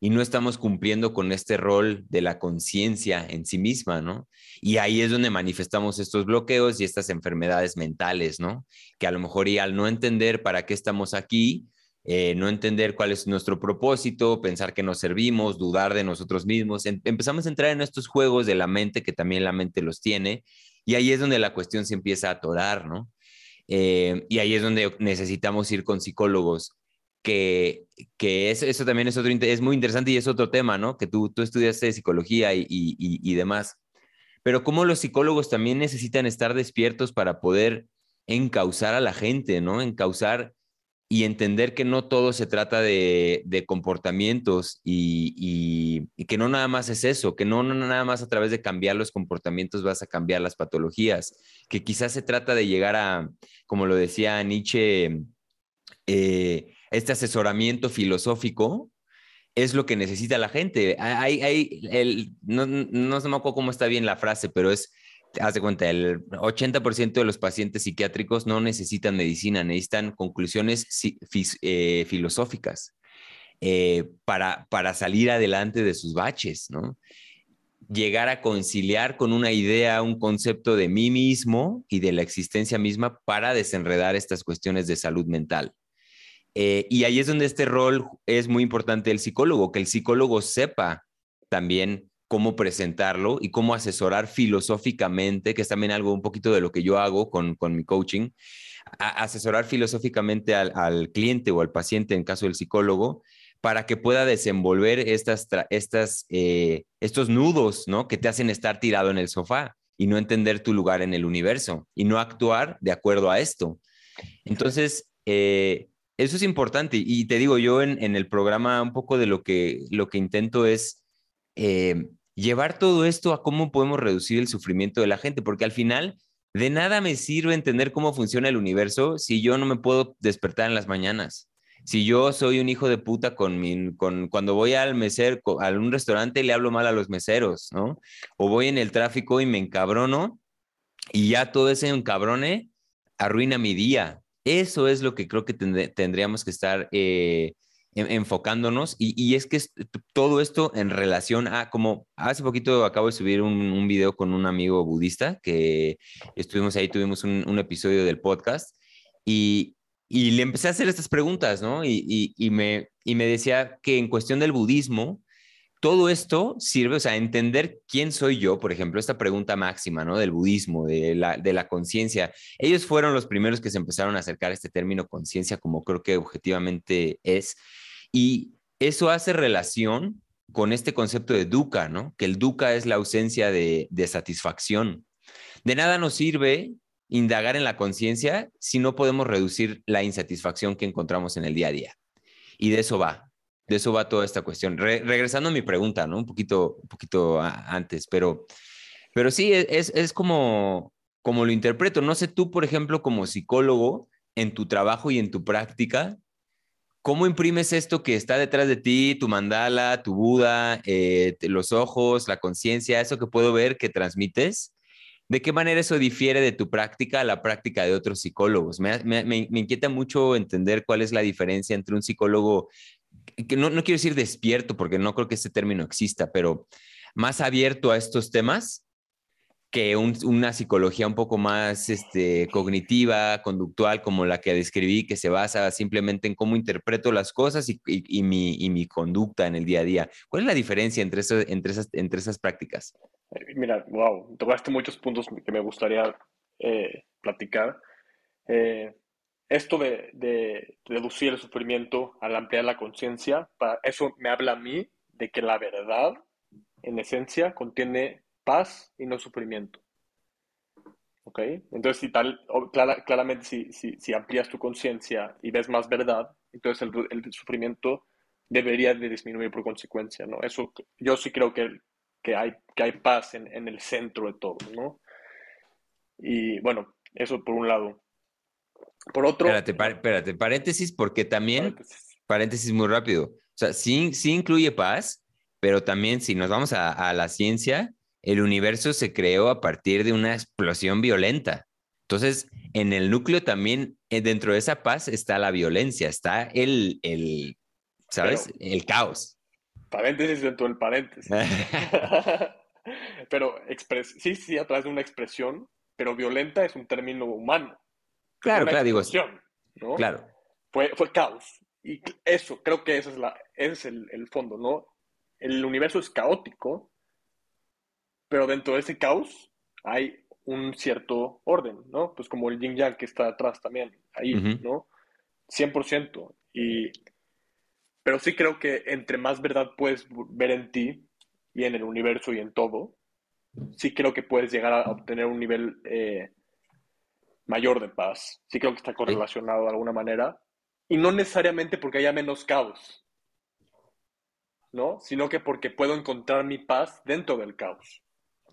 y no estamos cumpliendo con este rol de la conciencia en sí misma, ¿no? Y ahí es donde manifestamos estos bloqueos y estas enfermedades mentales, ¿no? Que a lo mejor y al no entender para qué estamos aquí, eh, no entender cuál es nuestro propósito, pensar que nos servimos, dudar de nosotros mismos, em, empezamos a entrar en estos juegos de la mente que también la mente los tiene y ahí es donde la cuestión se empieza a atorar, ¿no? Eh, y ahí es donde necesitamos ir con psicólogos, que, que eso, eso, también es, otro, es muy interesante y es otro tema, ¿no? Que tú, tú estudiaste psicología y, y, y demás. Pero cómo los psicólogos también necesitan estar despiertos para poder encauzar a la gente, ¿no? Encauzar y entender que no todo se trata de, de comportamientos y, y, que no nada más es eso, que no, no, nada más a través de cambiar los comportamientos vas a cambiar las patologías, que quizás se trata de llegar a, como lo decía Nietzsche, eh, este asesoramiento filosófico es lo que necesita la gente. Hay, hay el, no, no, no me acuerdo cómo está bien la frase, pero es haz de cuenta, el 80% de los pacientes psiquiátricos no necesitan medicina, necesitan conclusiones eh, filosóficas eh, para, para salir adelante de sus baches, ¿no? Llegar a conciliar con una idea, un concepto de mí mismo y de la existencia misma para desenredar estas cuestiones de salud mental. Eh, y ahí es donde este rol es muy importante el psicólogo, que el psicólogo sepa también cómo presentarlo y cómo asesorar filosóficamente, que es también algo un poquito de lo que yo hago con, con mi coaching, asesorar filosóficamente al, al, cliente o al paciente en caso del psicólogo para que pueda desenvolver estas, estas, eh, estos nudos ¿no? que te hacen estar tirado en el sofá y no entender tu lugar en el universo y no actuar de acuerdo a esto. Entonces, eh, eso es importante y te digo, yo en, el programa un poco de lo que, lo que intento es eh, llevar todo esto a cómo podemos reducir el sufrimiento de la gente, porque al final de nada me sirve entender cómo funciona el universo si yo no me puedo despertar en las mañanas. Si yo soy un hijo de puta con mi, con, cuando voy al mesero, a un restaurante le hablo mal a los meseros, ¿no? O voy en el tráfico y me encabrono y ya todo ese encabrone arruina mi día. Eso es lo que creo que tendríamos que estar eh, enfocándonos y, es que todo esto en relación a como hace poquito acabo de subir un, video con un amigo budista que estuvimos ahí, tuvimos un, episodio del podcast y, le empecé a hacer estas preguntas, ¿no? Y, me, y me decía que en cuestión del budismo, todo esto sirve, o sea, entender quién soy yo, por ejemplo, esta pregunta máxima, ¿no? Del budismo, de la, de la conciencia. Ellos fueron los primeros que se empezaron a acercar a este término conciencia como creo que objetivamente es. Y eso hace relación con este concepto de dukkha, ¿no? Que el dukkha es la ausencia de, satisfacción. De nada nos sirve indagar en la conciencia si no podemos reducir la insatisfacción que encontramos en el día a día. Y de eso va, de eso va toda esta cuestión. regresando a mi pregunta, ¿no? Un poquito, un poquito antes, pero, pero sí, es, es como, como lo interpreto. No sé tú, por ejemplo, como psicólogo, en tu trabajo y en tu práctica, ¿Cómo imprimes esto que está detrás de ti, tu mandala, tu Buda, eh, los ojos, la conciencia, eso que puedo ver que transmites? ¿De qué manera eso difiere de tu práctica a la práctica de otros psicólogos? Me, me, me, inquieta mucho entender cuál es la diferencia entre un psicólogo, que no, no quiero decir despierto, porque no creo que ese término exista, pero más abierto a estos temas que una psicología un poco más este, cognitiva, conductual, como la que describí, que se basa simplemente en cómo interpreto las cosas y, y, mi, y mi, conducta en el día a día. ¿Cuál es la diferencia entre, eso, entre, esas, entre esas prácticas? Eh, mira, wow, tocaste muchos puntos que me gustaría eh, platicar. Eh, esto de, de, reducir el sufrimiento al ampliar la conciencia, eso me habla a mí de que la verdad, en esencia, contiene paz y no sufrimiento. ¿Ok? Entonces, si tal, claramente si, si, si, amplías tu conciencia y ves más verdad, entonces el, el, sufrimiento debería de disminuir por consecuencia, ¿no? Eso, yo sí creo que, que, hay, que hay paz en, en el centro de todo, ¿no? Y bueno, eso por un lado. Por otro... Espérate, espérate, paréntesis, porque también, paréntesis. paréntesis muy rápido, o sea, sí, sí incluye paz, pero también si nos vamos a, a la ciencia, el universo se creó a partir de una explosión violenta. Entonces, en el núcleo también eh, dentro de esa paz está la violencia, está el, el ¿sabes? el caos. Paréntesis dentro del paréntesis. pero sí, sí, a través de una expresión, pero violenta es un término humano. Claro, claro, digo. ¿no? Claro. Fue, fue caos. Y eso, creo que ese es, la, es el, el fondo, ¿no? El universo es caótico, pero dentro de ese caos hay un cierto orden, ¿no? Pues como el yin yang que está atrás también, ahí, ¿no? 100%. Y, pero sí creo que entre más verdad puedes ver en ti y en el universo y en todo, sí creo que puedes llegar a obtener un nivel eh, mayor de paz. Sí creo que está correlacionado de alguna manera. Y no necesariamente porque haya menos caos, ¿no? Sino que porque puedo encontrar mi paz dentro del caos.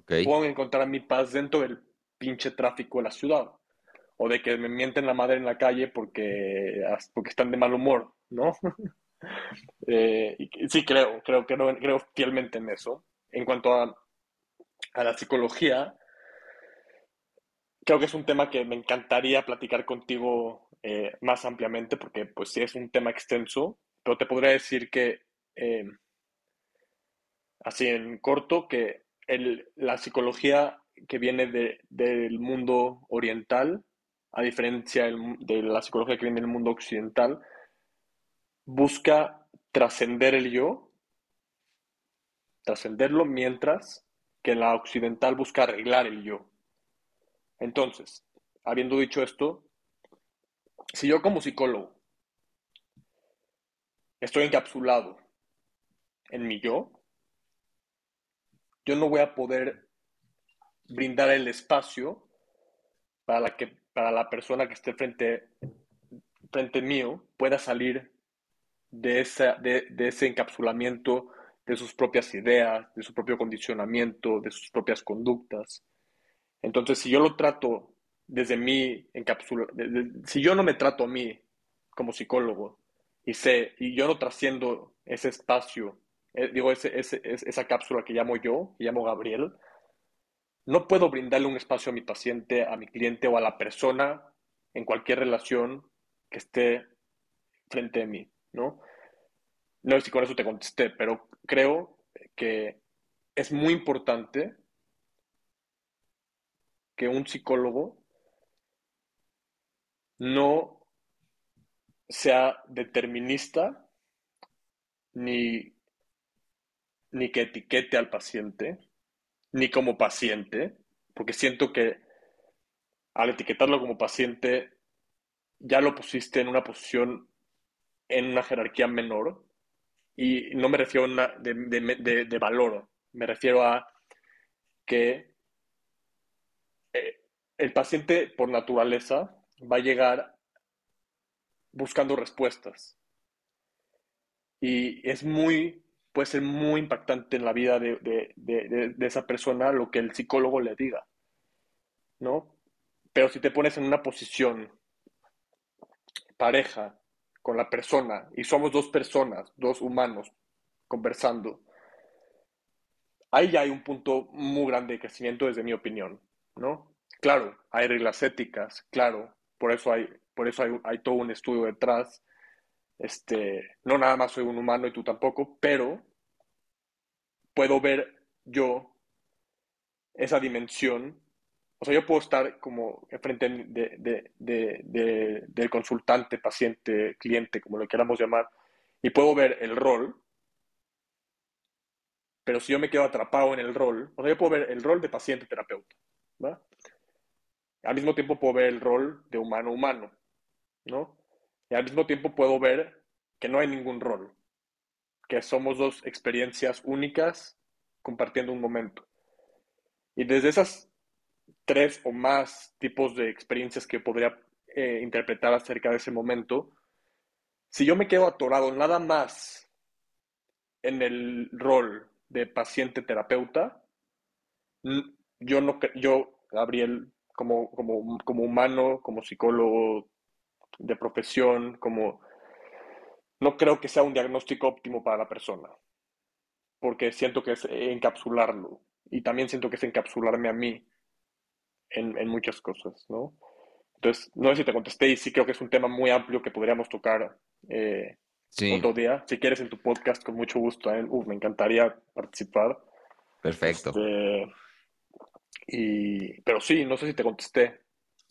Puedo encontrar mi paz dentro del pinche tráfico de la ciudad. O de que me mienten la madre en la calle porque, porque están de mal humor, ¿no? Eh, sí, creo, creo, creo, creo fielmente en eso. En cuanto a, a la psicología, creo que es un tema que me encantaría platicar contigo eh, más ampliamente porque pues sí es un tema extenso, pero te podría decir que, eh, así en corto, que la psicología que viene del mundo oriental, a diferencia de la psicología que viene del mundo occidental, busca trascender el yo, trascenderlo, mientras que la occidental busca arreglar el yo. Entonces, habiendo dicho esto, si yo como psicólogo estoy encapsulado en mi yo, yo no voy a poder brindar el espacio para, la que, para la persona que esté frente, frente mío pueda salir de, esa, de, de ese encapsulamiento de sus propias ideas, de su propio condicionamiento, de sus propias conductas. Entonces, si yo lo trato desde mí, encapsula, si yo no me trato a mí como psicólogo y sé, y yo no trasciendo ese espacio eh, digo, ese, esa cápsula que llamo yo, que llamo Gabriel, no puedo brindarle un espacio a mi paciente, a mi cliente o a la persona en cualquier relación que esté frente a mí, ¿no? No sé si con eso te contesté, pero creo que es muy importante que un psicólogo no sea determinista ni ni que etiquete al paciente, ni como paciente, porque siento que al etiquetarlo como paciente ya lo pusiste en una posición, en una jerarquía menor, y no me refiero a de, valor, me refiero a que el paciente por naturaleza va a llegar buscando respuestas. Y es muy puede ser muy impactante en la vida de, esa persona lo que el psicólogo le diga, ¿no? Pero si te pones en una posición pareja con la persona y somos dos personas, dos humanos conversando, ahí ya hay un punto muy grande de crecimiento desde mi opinión, ¿no? Claro, hay reglas éticas, claro, por eso hay, por eso hay, todo un estudio detrás, este, no nada más soy un humano y tú tampoco, pero puedo ver yo esa dimensión. O sea, yo puedo estar como enfrente de, de, del consultante, paciente, cliente, como lo queramos llamar, y puedo ver el rol, pero si yo me quedo atrapado en el rol, o sea, yo puedo ver el rol de paciente-terapeuta, ¿va? Al mismo tiempo puedo ver el rol de humano-humano, ¿no? Y al mismo tiempo puedo ver que no hay ningún rol, que somos dos experiencias únicas compartiendo un momento. Y desde esas tres o más tipos de experiencias que podría eh, interpretar acerca de ese momento, si yo me quedo atorado nada más en el rol de paciente terapeuta, yo no yo Gabriel como, como, como humano, como psicólogo de profesión, como no creo que sea un diagnóstico óptimo para la persona, porque siento que es encapsularlo y también siento que es encapsularme a mí en, muchas cosas, ¿no? Entonces, no sé si te contesté y sí creo que es un tema muy amplio que podríamos tocar eh, otro día. Si quieres en tu podcast, con mucho gusto. ¿eh? me encantaría participar. Perfecto. Este, y, pero sí, no sé si te contesté.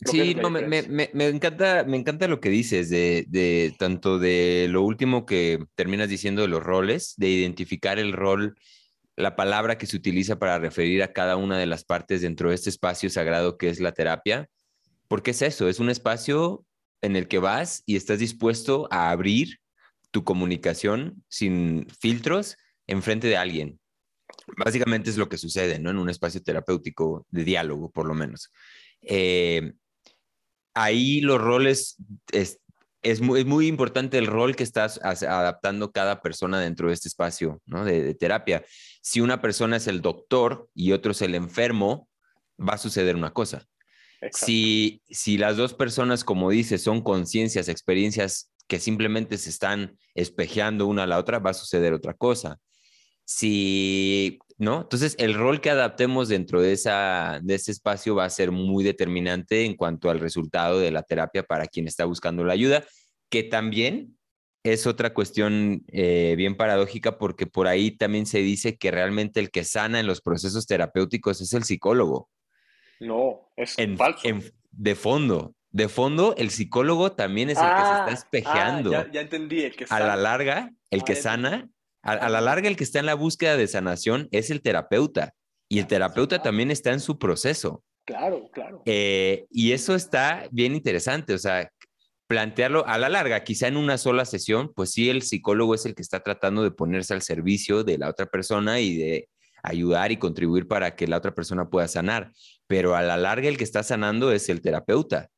sí, no, me, me, me, encanta, me encanta lo que dices de, de, tanto de lo último que terminas diciendo de los roles, de identificar el rol, la palabra que se utiliza para referir a cada una de las partes dentro de este espacio sagrado que es la terapia, porque es eso, es un espacio en el que vas y estás dispuesto a abrir tu comunicación sin filtros en frente de alguien. Básicamente es lo que sucede, ¿no? En un espacio terapéutico de diálogo, por lo menos. Eh, ahí los roles, es, muy, muy, importante el rol que estás adaptando cada persona dentro de este espacio, ¿no? De, terapia. Si una persona es el doctor y otro es el enfermo, va a suceder una cosa. Si, si las dos personas, como dices, son conciencias, experiencias que simplemente se están espejeando una a la otra, va a suceder otra cosa. Si, ¿no? Entonces, el rol que adaptemos dentro de, esa, de ese espacio va a ser muy determinante en cuanto al resultado de la terapia para quien está buscando la ayuda, que también es otra cuestión eh, bien paradójica porque por ahí también se dice que realmente el que sana en los procesos terapéuticos es el psicólogo. No, es falso. de fondo, de fondo, el psicólogo también es el que se está ah, espejeando. Ah, ya, entendí, el que sana. A la larga, el que sana, a, la larga, el que está en la búsqueda de sanación es el terapeuta. Y el terapeuta también está en su proceso. Claro, claro. Eh, y eso está bien interesante, o sea, plantearlo a la larga, quizá en una sola sesión, pues sí, el psicólogo es el que está tratando de ponerse al servicio de la otra persona y de ayudar y contribuir para que la otra persona pueda sanar, pero a la larga el que está sanando es el terapeuta.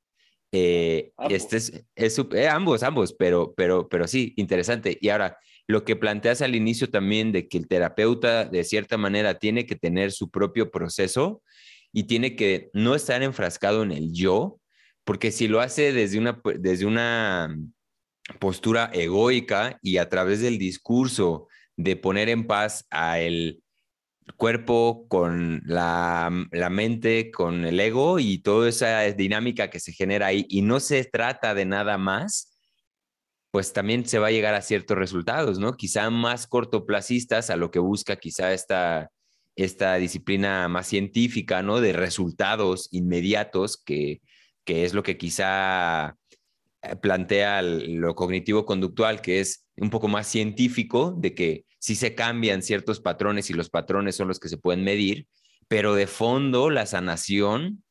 Eh, este es, eh, ambos, ambos, pero, pero, pero sí, interesante. Y ahora, lo que planteas al inicio también de que el terapeuta de cierta manera tiene que tener su propio proceso y tiene que no estar enfrascado en el yo, porque si lo hace desde una, desde una postura egoica y a través del discurso de poner en paz a el cuerpo, con la, mente, con el ego y toda esa dinámica que se genera ahí y no se trata de nada más, pues también se va a llegar a ciertos resultados, ¿no? Quizá más cortoplacistas a lo que busca quizá esta, esta disciplina más científica, ¿no? De resultados inmediatos, que, que es lo que quizá eh, plantea lo cognitivo-conductual, que es un poco más científico, de que sí se cambian ciertos patrones y los patrones son los que se pueden medir, pero de fondo la sanación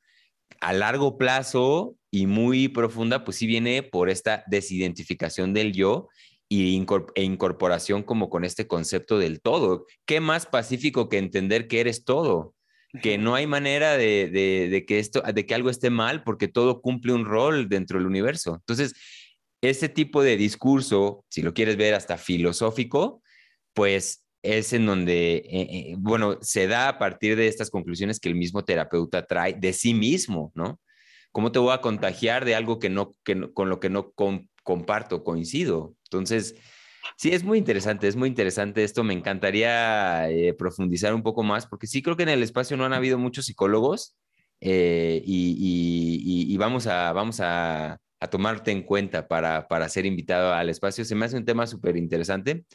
a largo plazo y muy profunda, pues sí viene por esta desidentificación del yo y e incorporación como con este concepto del todo. ¿Qué más pacífico que entender que eres todo? Que no hay manera de, de, que esto, de que algo esté mal porque todo cumple un rol dentro del universo. Entonces, ese tipo de discurso, si lo quieres ver hasta filosófico, pues es en donde, eh, eh, bueno, se da a partir de estas conclusiones que el mismo terapeuta trae de sí mismo, ¿no? ¿Cómo te voy a contagiar de algo que no, que con lo que no comparto, coincido? Entonces, sí, es muy interesante, es muy interesante esto. Me encantaría eh, profundizar un poco más, porque sí creo que en el espacio no han habido muchos psicólogos y, vamos a, vamos a, a tomarte en cuenta para, para ser invitado al espacio. Se me hace un tema súper interesante.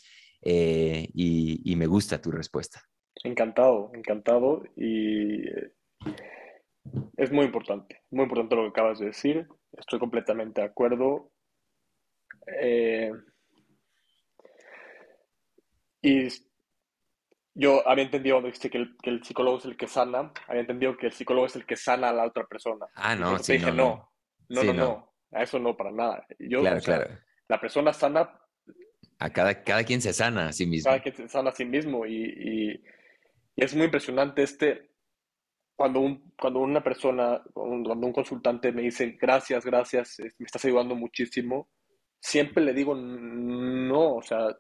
Eh, y, me gusta tu respuesta. Encantado, encantado y eh, es muy importante, muy importante lo que acabas de decir, estoy completamente de acuerdo. Eh, y yo había entendido cuando dijiste que el, que el, psicólogo es el que sana, había entendido que el psicólogo es el que sana a la otra persona. Ah, no, sí, no, no, no, no, no, a eso no, para nada. Yo, claro, claro. La persona sana a cada, cada quien se sana a sí mismo. Cada quien se sana a sí mismo y, es muy impresionante este, cuando, un, cuando una persona, cuando un consultante me dice gracias, gracias, me estás ayudando muchísimo, siempre le digo no, o sea,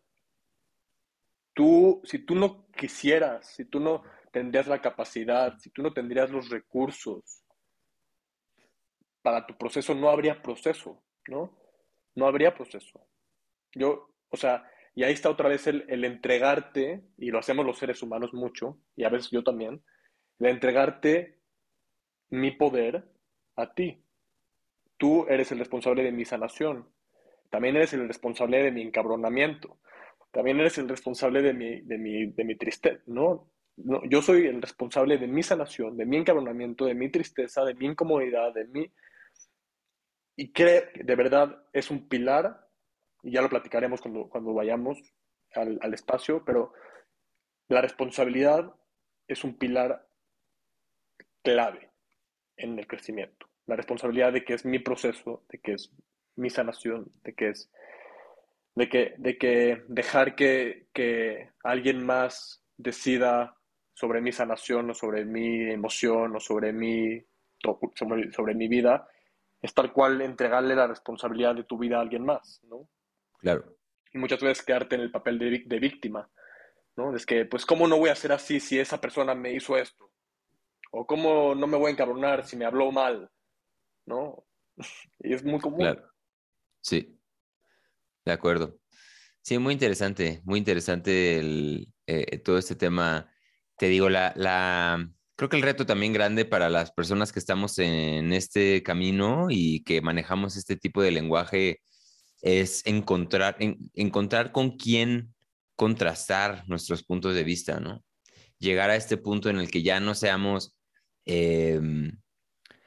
tú, si tú no quisieras, si tú no tendrías la capacidad, si tú no tendrías los recursos para tu proceso, no habría proceso, ¿no? No habría proceso. Yo o sea, y ahí está otra vez el, entregarte, y lo hacemos los seres humanos mucho, y a veces yo también, el entregarte mi poder a ti. tú eres el responsable de mi sanación, también eres el responsable de mi encabronamiento, también eres el responsable de mi, de mi, de mi tristeza, ¿no? ¿no? Yo soy el responsable de mi sanación, de mi encabronamiento, de mi tristeza, de mi incomodidad, de mi... Y que de verdad es un pilar, y ya lo platicaremos cuando, cuando vayamos al, al espacio, pero la responsabilidad es un pilar clave en el crecimiento. La responsabilidad de que es mi proceso, de que es mi sanación, de que es de que, de que dejar que, que alguien más decida sobre mi sanación o sobre mi emoción o sobre mi, sobre, sobre, mi vida, es tal cual entregarle la responsabilidad de tu vida a alguien más, ¿no? Claro. Y muchas veces quedarte en el papel de, de víctima, ¿no? Es que, pues, ¿cómo no voy a ser así si esa persona me hizo esto? O ¿cómo no me voy a encabronar si me habló mal? ¿No? y es muy común. Claro. Sí, de acuerdo. Sí, muy interesante, muy interesante el, eh, todo este tema. Te digo, la, la, creo que el reto también grande para las personas que estamos en este camino y que manejamos este tipo de lenguaje es encontrar, encontrar con quién contrastar nuestros puntos de vista, ¿no? Llegar a este punto en el que ya no seamos em,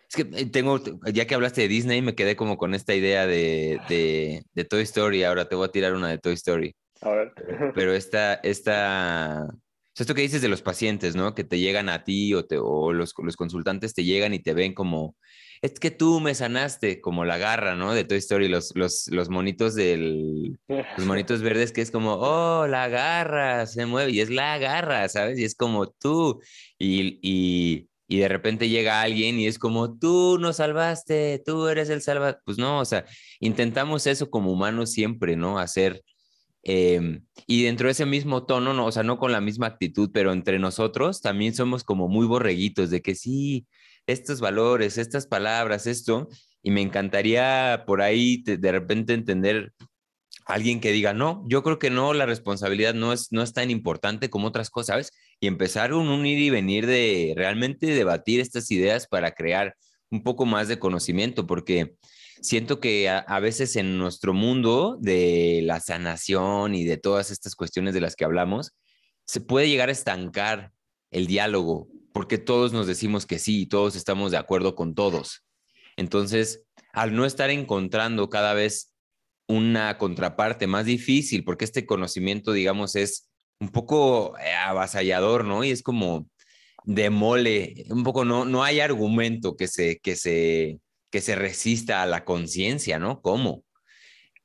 es que eh, tengo, ya que hablaste de Disney, me quedé como con esta idea de, de, Toy Story. Ahora te voy a tirar una de Toy Story. A ver. Pero esta, esta, esto que dices de los pacientes, ¿no? Que te llegan a ti o, te, o los, los consultantes te llegan y te ven como, es que tú me sanaste, como la garra, ¿no? De Toy Story, los, los, los monitos del, los monitos verdes que es como, oh, la garra se mueve y es la garra, ¿sabes? Y es como tú. Y, y, y de repente llega alguien y es como, tú nos salvaste, tú eres el salvador. Pues no, o sea, intentamos eso como humanos siempre, ¿no? Hacer, em, y dentro de ese mismo tono, no, o sea, no con la misma actitud, pero entre nosotros también somos como muy borreguitos de que sí, estos valores, estas palabras, esto, y me encantaría por ahí de repente entender alguien que diga, no, yo creo que no, la responsabilidad no es, no es tan importante como otras cosas, ¿sabes? Y empezar un, un ir y venir de realmente debatir estas ideas para crear un poco más de conocimiento, porque siento que a, veces en nuestro mundo de la sanación y de todas estas cuestiones de las que hablamos, se puede llegar a estancar el diálogo, porque todos nos decimos que sí, todos estamos de acuerdo con todos. Entonces, al no estar encontrando cada vez una contraparte más difícil, porque este conocimiento, digamos, es un poco eh, avasallador, ¿no? Y es como de mole, un poco no, no hay argumento que se, que se, que se resista a la conciencia, ¿no? ¿Cómo?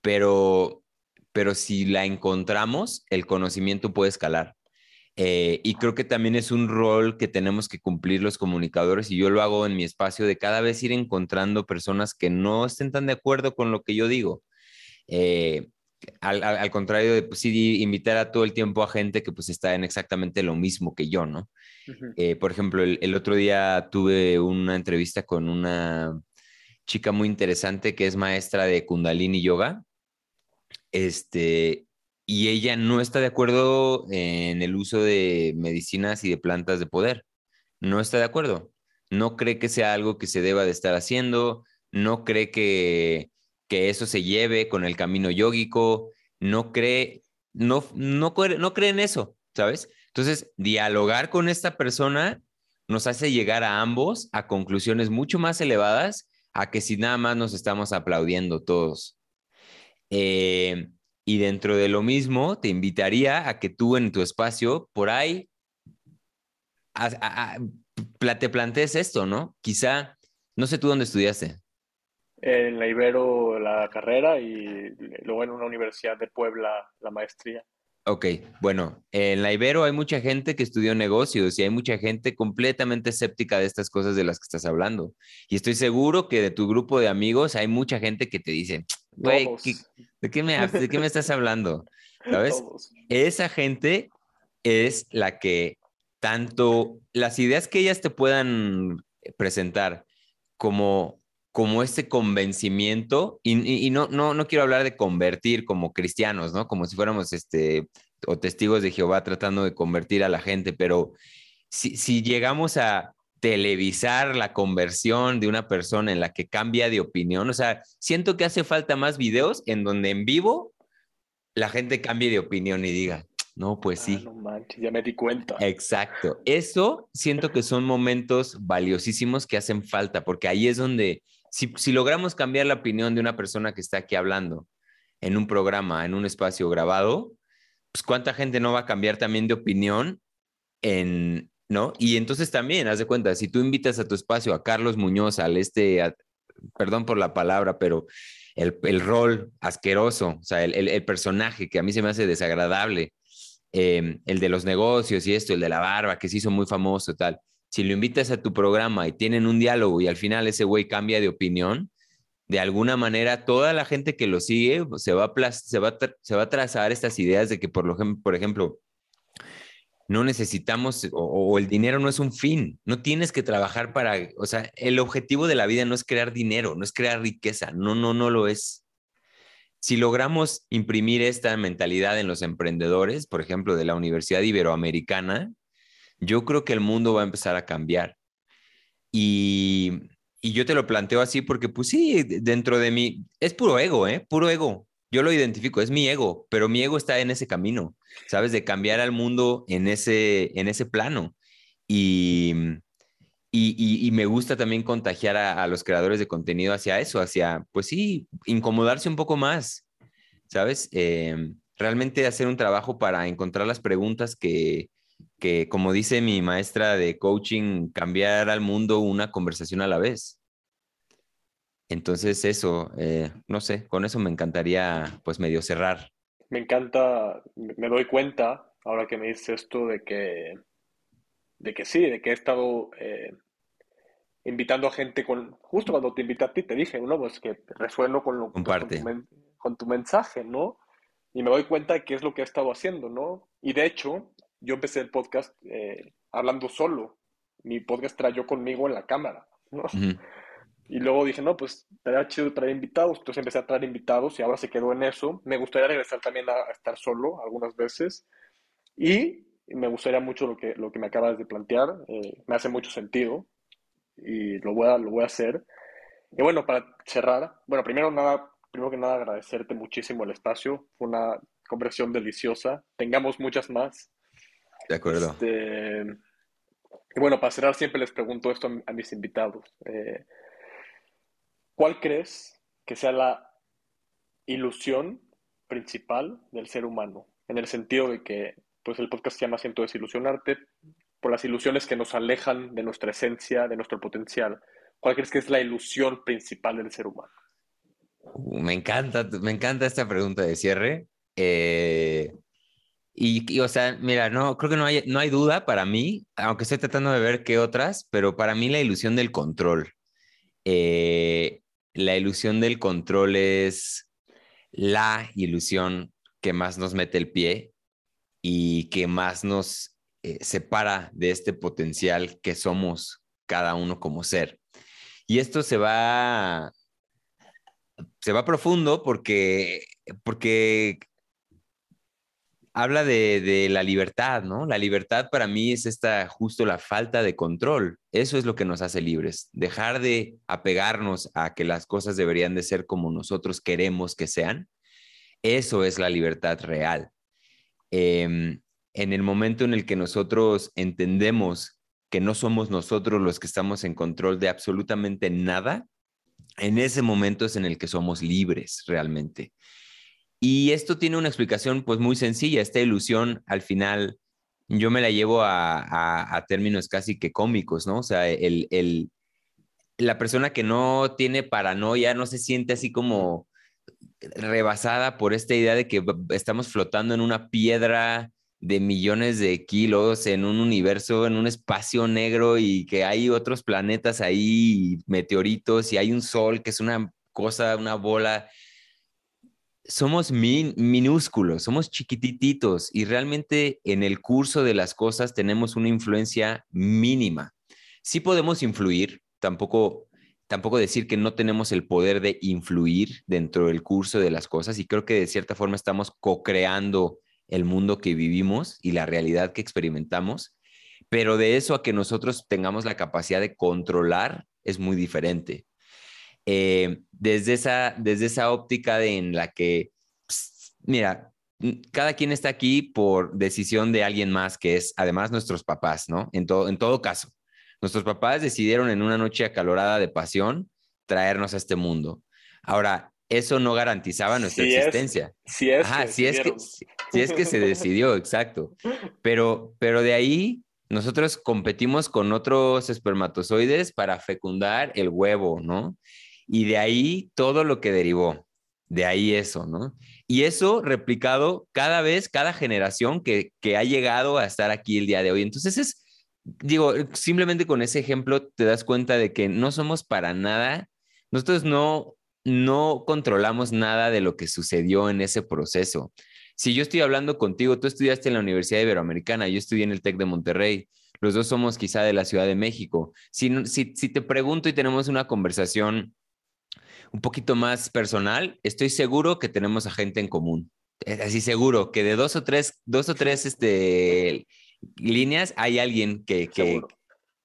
Pero, pero si la encontramos, el conocimiento puede escalar. Eh, y creo que también es un rol que tenemos que cumplir los comunicadores y yo lo hago en mi espacio de cada vez ir encontrando personas que no estén tan de acuerdo con lo que yo digo eh, al, contrario de pues, sí, invitar a todo el tiempo a gente que pues está en exactamente lo mismo que yo, ¿no? Eh, por ejemplo, el, otro día tuve una entrevista con una chica muy interesante que es maestra de Kundalini Yoga. Este, y ella no está de acuerdo en el uso de medicinas y de plantas de poder. No está de acuerdo. No cree que sea algo que se deba de estar haciendo. No cree que que eso se lleve con el camino yógico, no cree, no, no, no cree en eso, ¿sabes? Entonces, dialogar con esta persona nos hace llegar a ambos a conclusiones mucho más elevadas a que si nada más nos estamos aplaudiendo todos. Eh, y dentro de lo mismo, te invitaría a que tú en tu espacio, por ahí, te plantees esto, ¿no? Quizá, no sé tú dónde estudiaste en la Ibero la carrera y luego en una universidad de Puebla la maestría. Ok, bueno, en la Ibero hay mucha gente que estudió negocios y hay mucha gente completamente escéptica de estas cosas de las que estás hablando. Y estoy seguro que de tu grupo de amigos hay mucha gente que te dice, güey, ¿de, qué me, ¿de qué me estás hablando? ¿Sabes? Esa gente es la que tanto las ideas que ellas te puedan presentar como como este convencimiento, y, no, no, no quiero hablar de convertir como cristianos, ¿no? Como si fuéramos este, o testigos de Jehová tratando de convertir a la gente, pero si, si llegamos a televisar la conversión de una persona en la que cambia de opinión. O sea, siento que hace falta más videos en donde en vivo la gente cambie de opinión y diga, no, pues sí. Ah, no manches, ya me di cuenta. Exacto. Eso siento que son momentos valiosísimos que hacen falta, porque ahí es donde, si, logramos cambiar la opinión de una persona que está aquí hablando en un programa, en un espacio grabado, pues cuánta gente no va a cambiar también de opinión en, ¿no? Y entonces también, haz de cuenta, si tú invitas a tu espacio a Carlos Muñoz, al este, perdón por la palabra, pero el, rol asqueroso, o sea, el, personaje que a mí se me hace desagradable, eh, el de los negocios y esto, el de la barba, que se hizo muy famoso, tal. Si lo invitas a tu programa y tienen un diálogo y al final ese güey cambia de opinión, de alguna manera toda la gente que lo sigue se va a, se va se va a trazar estas ideas de que, por, lo, por ejemplo, no necesitamos o, el dinero no es un fin, no tienes que trabajar para, o sea, el objetivo de la vida no es crear dinero, no es crear riqueza, no, no, no lo es. Si logramos imprimir esta mentalidad en los emprendedores, por ejemplo, de la Universidad Iberoamericana, yo creo que el mundo va a empezar a cambiar. Y, y yo te lo planteo así porque, pues sí, dentro de mí, es puro ego, ¿eh? Puro ego yo lo identifico, es mi ego, pero mi ego está en ese camino, ¿sabes? De cambiar al mundo en ese, en ese plano. Y, y, me gusta también contagiar a, los creadores de contenido hacia eso, hacia, pues sí, incomodarse un poco más, ¿sabes? Em, realmente hacer un trabajo para encontrar las preguntas que, que, como dice mi maestra de coaching, cambiar al mundo una conversación a la vez. Entonces eso, eh, no sé, con eso me encantaría pues medio cerrar. Me encanta, me doy cuenta ahora que me dices esto de que, de que sí, de que he estado eh, invitando a gente con, justo cuando te invité a ti te dije, ¿no? Pues que resueno con, lo, con, tu, con tu mensaje, ¿no? Y me doy cuenta de qué es lo que he estado haciendo, ¿no? Y de hecho, yo empecé el podcast eh, hablando solo. Mi podcast era yo conmigo en la cámara, ¿no? Y luego dije, no, pues estaría chido traer invitados. Entonces empecé a traer invitados y ahora se quedó en eso. Me gustaría regresar también a, estar solo algunas veces. Y me gustaría mucho lo que, lo que me acabas de plantear. Eh, me hace mucho sentido y lo voy, a, lo voy a hacer. Y bueno, para cerrar, bueno, primero, nada, primero que nada agradecerte muchísimo el espacio. Fue una conversación deliciosa. Tengamos muchas más. De acuerdo. Este, y bueno, para cerrar siempre les pregunto esto a, a mis invitados. Eh, ¿Cuál crees que sea la ilusión principal del ser humano? En el sentido de que pues el podcast se llama Siento desilusionarte por las ilusiones que nos alejan de nuestra esencia, de nuestro potencial. ¿Cuál crees que es la ilusión principal del ser humano? Uh, me encanta, me encanta esta pregunta de cierre. Eh, y, o sea, mira, no, creo que no hay, no hay duda para mí, aunque estoy tratando de ver qué otras, pero para mí la ilusión del control. Eh, la ilusión del control es la ilusión que más nos mete el pie y que más nos eh, separa de este potencial que somos cada uno como ser. Y esto se va, se va profundo porque, porque habla de, la libertad, ¿no? La libertad para mí es esta justo la falta de control. Eso es lo que nos hace libres. Dejar de apegarnos a que las cosas deberían de ser como nosotros queremos que sean. Eso es la libertad real. Em, en el momento en el que nosotros entendemos que no somos nosotros los que estamos en control de absolutamente nada, en ese momento es en el que somos libres realmente. Y esto tiene una explicación pues muy sencilla. Esta ilusión al final yo me la llevo a, términos casi que cómicos, ¿no? O sea, el, la persona que no tiene paranoia no se siente así como rebasada por esta idea de que estamos flotando en una piedra de millones de kilos en un universo, en un espacio negro y que hay otros planetas ahí, meteoritos y hay un sol que es una cosa, una bola somos minúsculos, somos chiquititos y realmente en el curso de las cosas tenemos una influencia mínima. Sí podemos influir, tampoco, tampoco decir que no tenemos el poder de influir dentro del curso de las cosas y creo que de cierta forma estamos co-creando el mundo que vivimos y la realidad que experimentamos, pero de eso a que nosotros tengamos la capacidad de controlar es muy diferente. Eh, desde, esa, desde esa óptica de, en la que, pues, mira, cada quien está aquí por decisión de alguien más, que es además nuestros papás, ¿no? En todo, en todo caso, nuestros papás decidieron en una noche acalorada de pasión traernos a este mundo. Ahora, eso no garantizaba nuestra existencia. si es, que si es que, si es que se decidió, exacto. Pero, pero de ahí nosotros competimos con otros espermatozoides para fecundar el huevo, ¿no? Y de ahí todo lo que derivó, de ahí eso, ¿no? Y eso replicado cada vez, cada generación que, que ha llegado a estar aquí el día de hoy. Entonces es, digo, simplemente con ese ejemplo te das cuenta de que no somos para nada, nosotros no, no controlamos nada de lo que sucedió en ese proceso. Si yo estoy hablando contigo, tú estudiaste en la Universidad Iberoamericana, yo estudié en el TEC de Monterrey, los dos somos quizá de la Ciudad de México. Si, si, si te pregunto y tenemos una conversación un poquito más personal, estoy seguro que tenemos a gente en común. Así seguro que de dos o tres, dos o tres este, líneas hay alguien que, que...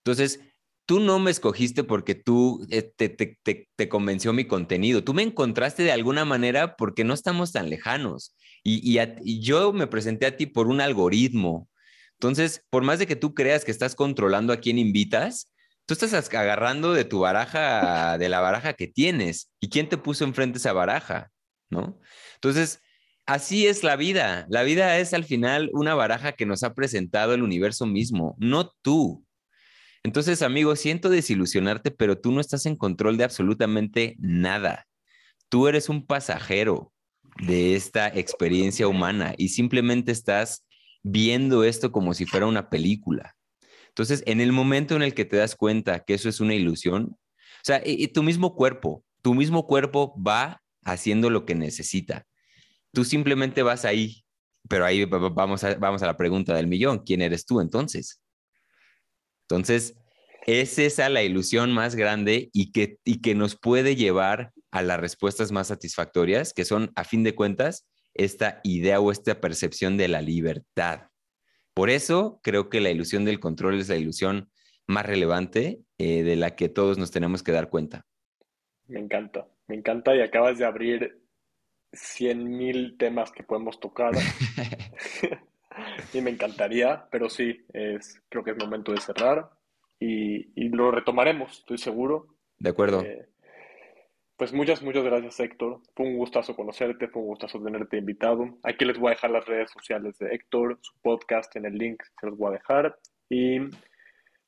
Entonces, tú no me escogiste porque tú eh, te, te, te, convenció mi contenido. Tú me encontraste de alguna manera porque no estamos tan lejanos. Y, y, yo me presenté a ti por un algoritmo. Entonces, por más de que tú creas que estás controlando a quién invitas, tú estás agarrando de tu baraja, de la baraja que tienes. ¿Y quién te puso enfrente esa baraja? ¿No? Entonces, así es la vida. La vida es al final una baraja que nos ha presentado el universo mismo, no tú. Entonces, amigo, siento desilusionarte, pero tú no estás en control de absolutamente nada. Tú eres un pasajero de esta experiencia humana y simplemente estás viendo esto como si fuera una película. Entonces, en el momento en el que te das cuenta que eso es una ilusión, o sea, y, tu mismo cuerpo, tu mismo cuerpo va haciendo lo que necesita. Tú simplemente vas ahí, pero ahí vamos a, vamos a la pregunta del millón, ¿quién eres tú entonces? Entonces, es esa la ilusión más grande y que, y que nos puede llevar a las respuestas más satisfactorias, que son, a fin de cuentas, esta idea o esta percepción de la libertad. Por eso creo que la ilusión del control es la ilusión más relevante eh, de la que todos nos tenemos que dar cuenta. Me encanta, me encanta y acabas de abrir 100.000 temas que podemos tocar. y me encantaría, pero sí, es, creo que es momento de cerrar y, lo retomaremos, estoy seguro. De acuerdo. Eh, pues muchas, muchas gracias Héctor. Fue un gustazo conocerte, fue un gustazo tenerte invitado. Aquí les voy a dejar las redes sociales de Héctor, su podcast en el link se los voy a dejar. Y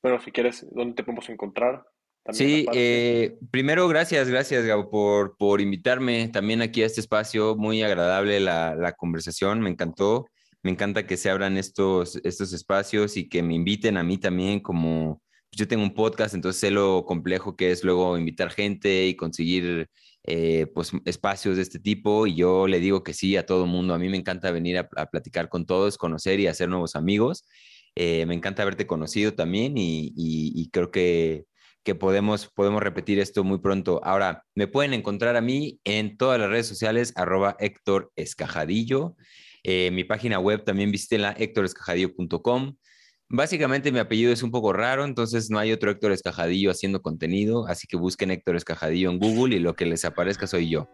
bueno, si quieres, ¿dónde te podemos encontrar? sí, eh, primero gracias, gracias Gabo por, por invitarme también aquí a este espacio. Muy agradable la, la conversación, me encantó me encanta que se abran estos, estos espacios y que me inviten a mí también como yo tengo un podcast, entonces sé lo complejo que es luego invitar gente y conseguir eh, pues espacios de este tipo y yo le digo que sí a todo mundo. A mí me encanta venir a, platicar con todos, conocer y hacer nuevos amigos. Eh, me encanta haberte conocido también y, y, creo que, que, podemos, podemos repetir esto muy pronto. Ahora, me pueden encontrar a mí en todas las redes sociales, arroba Héctor Escajadillo. Eh, mi página web también visítenla, héctorescajadillo.com. Básicamente mi apellido es un poco raro, entonces no hay otro Héctor Escajadillo haciendo contenido, así que busquen Héctor Escajadillo en Google y lo que les aparezca soy yo.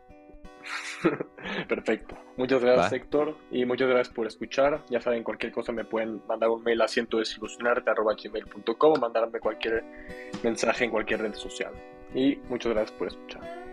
Perfecto. Muchas gracias, Héctor, y muchas gracias por escuchar. Ya saben, cualquier cosa me pueden mandar un mail a cientodesilusionarte.com o mandarme cualquier mensaje en cualquier red social. Y muchas gracias por escuchar.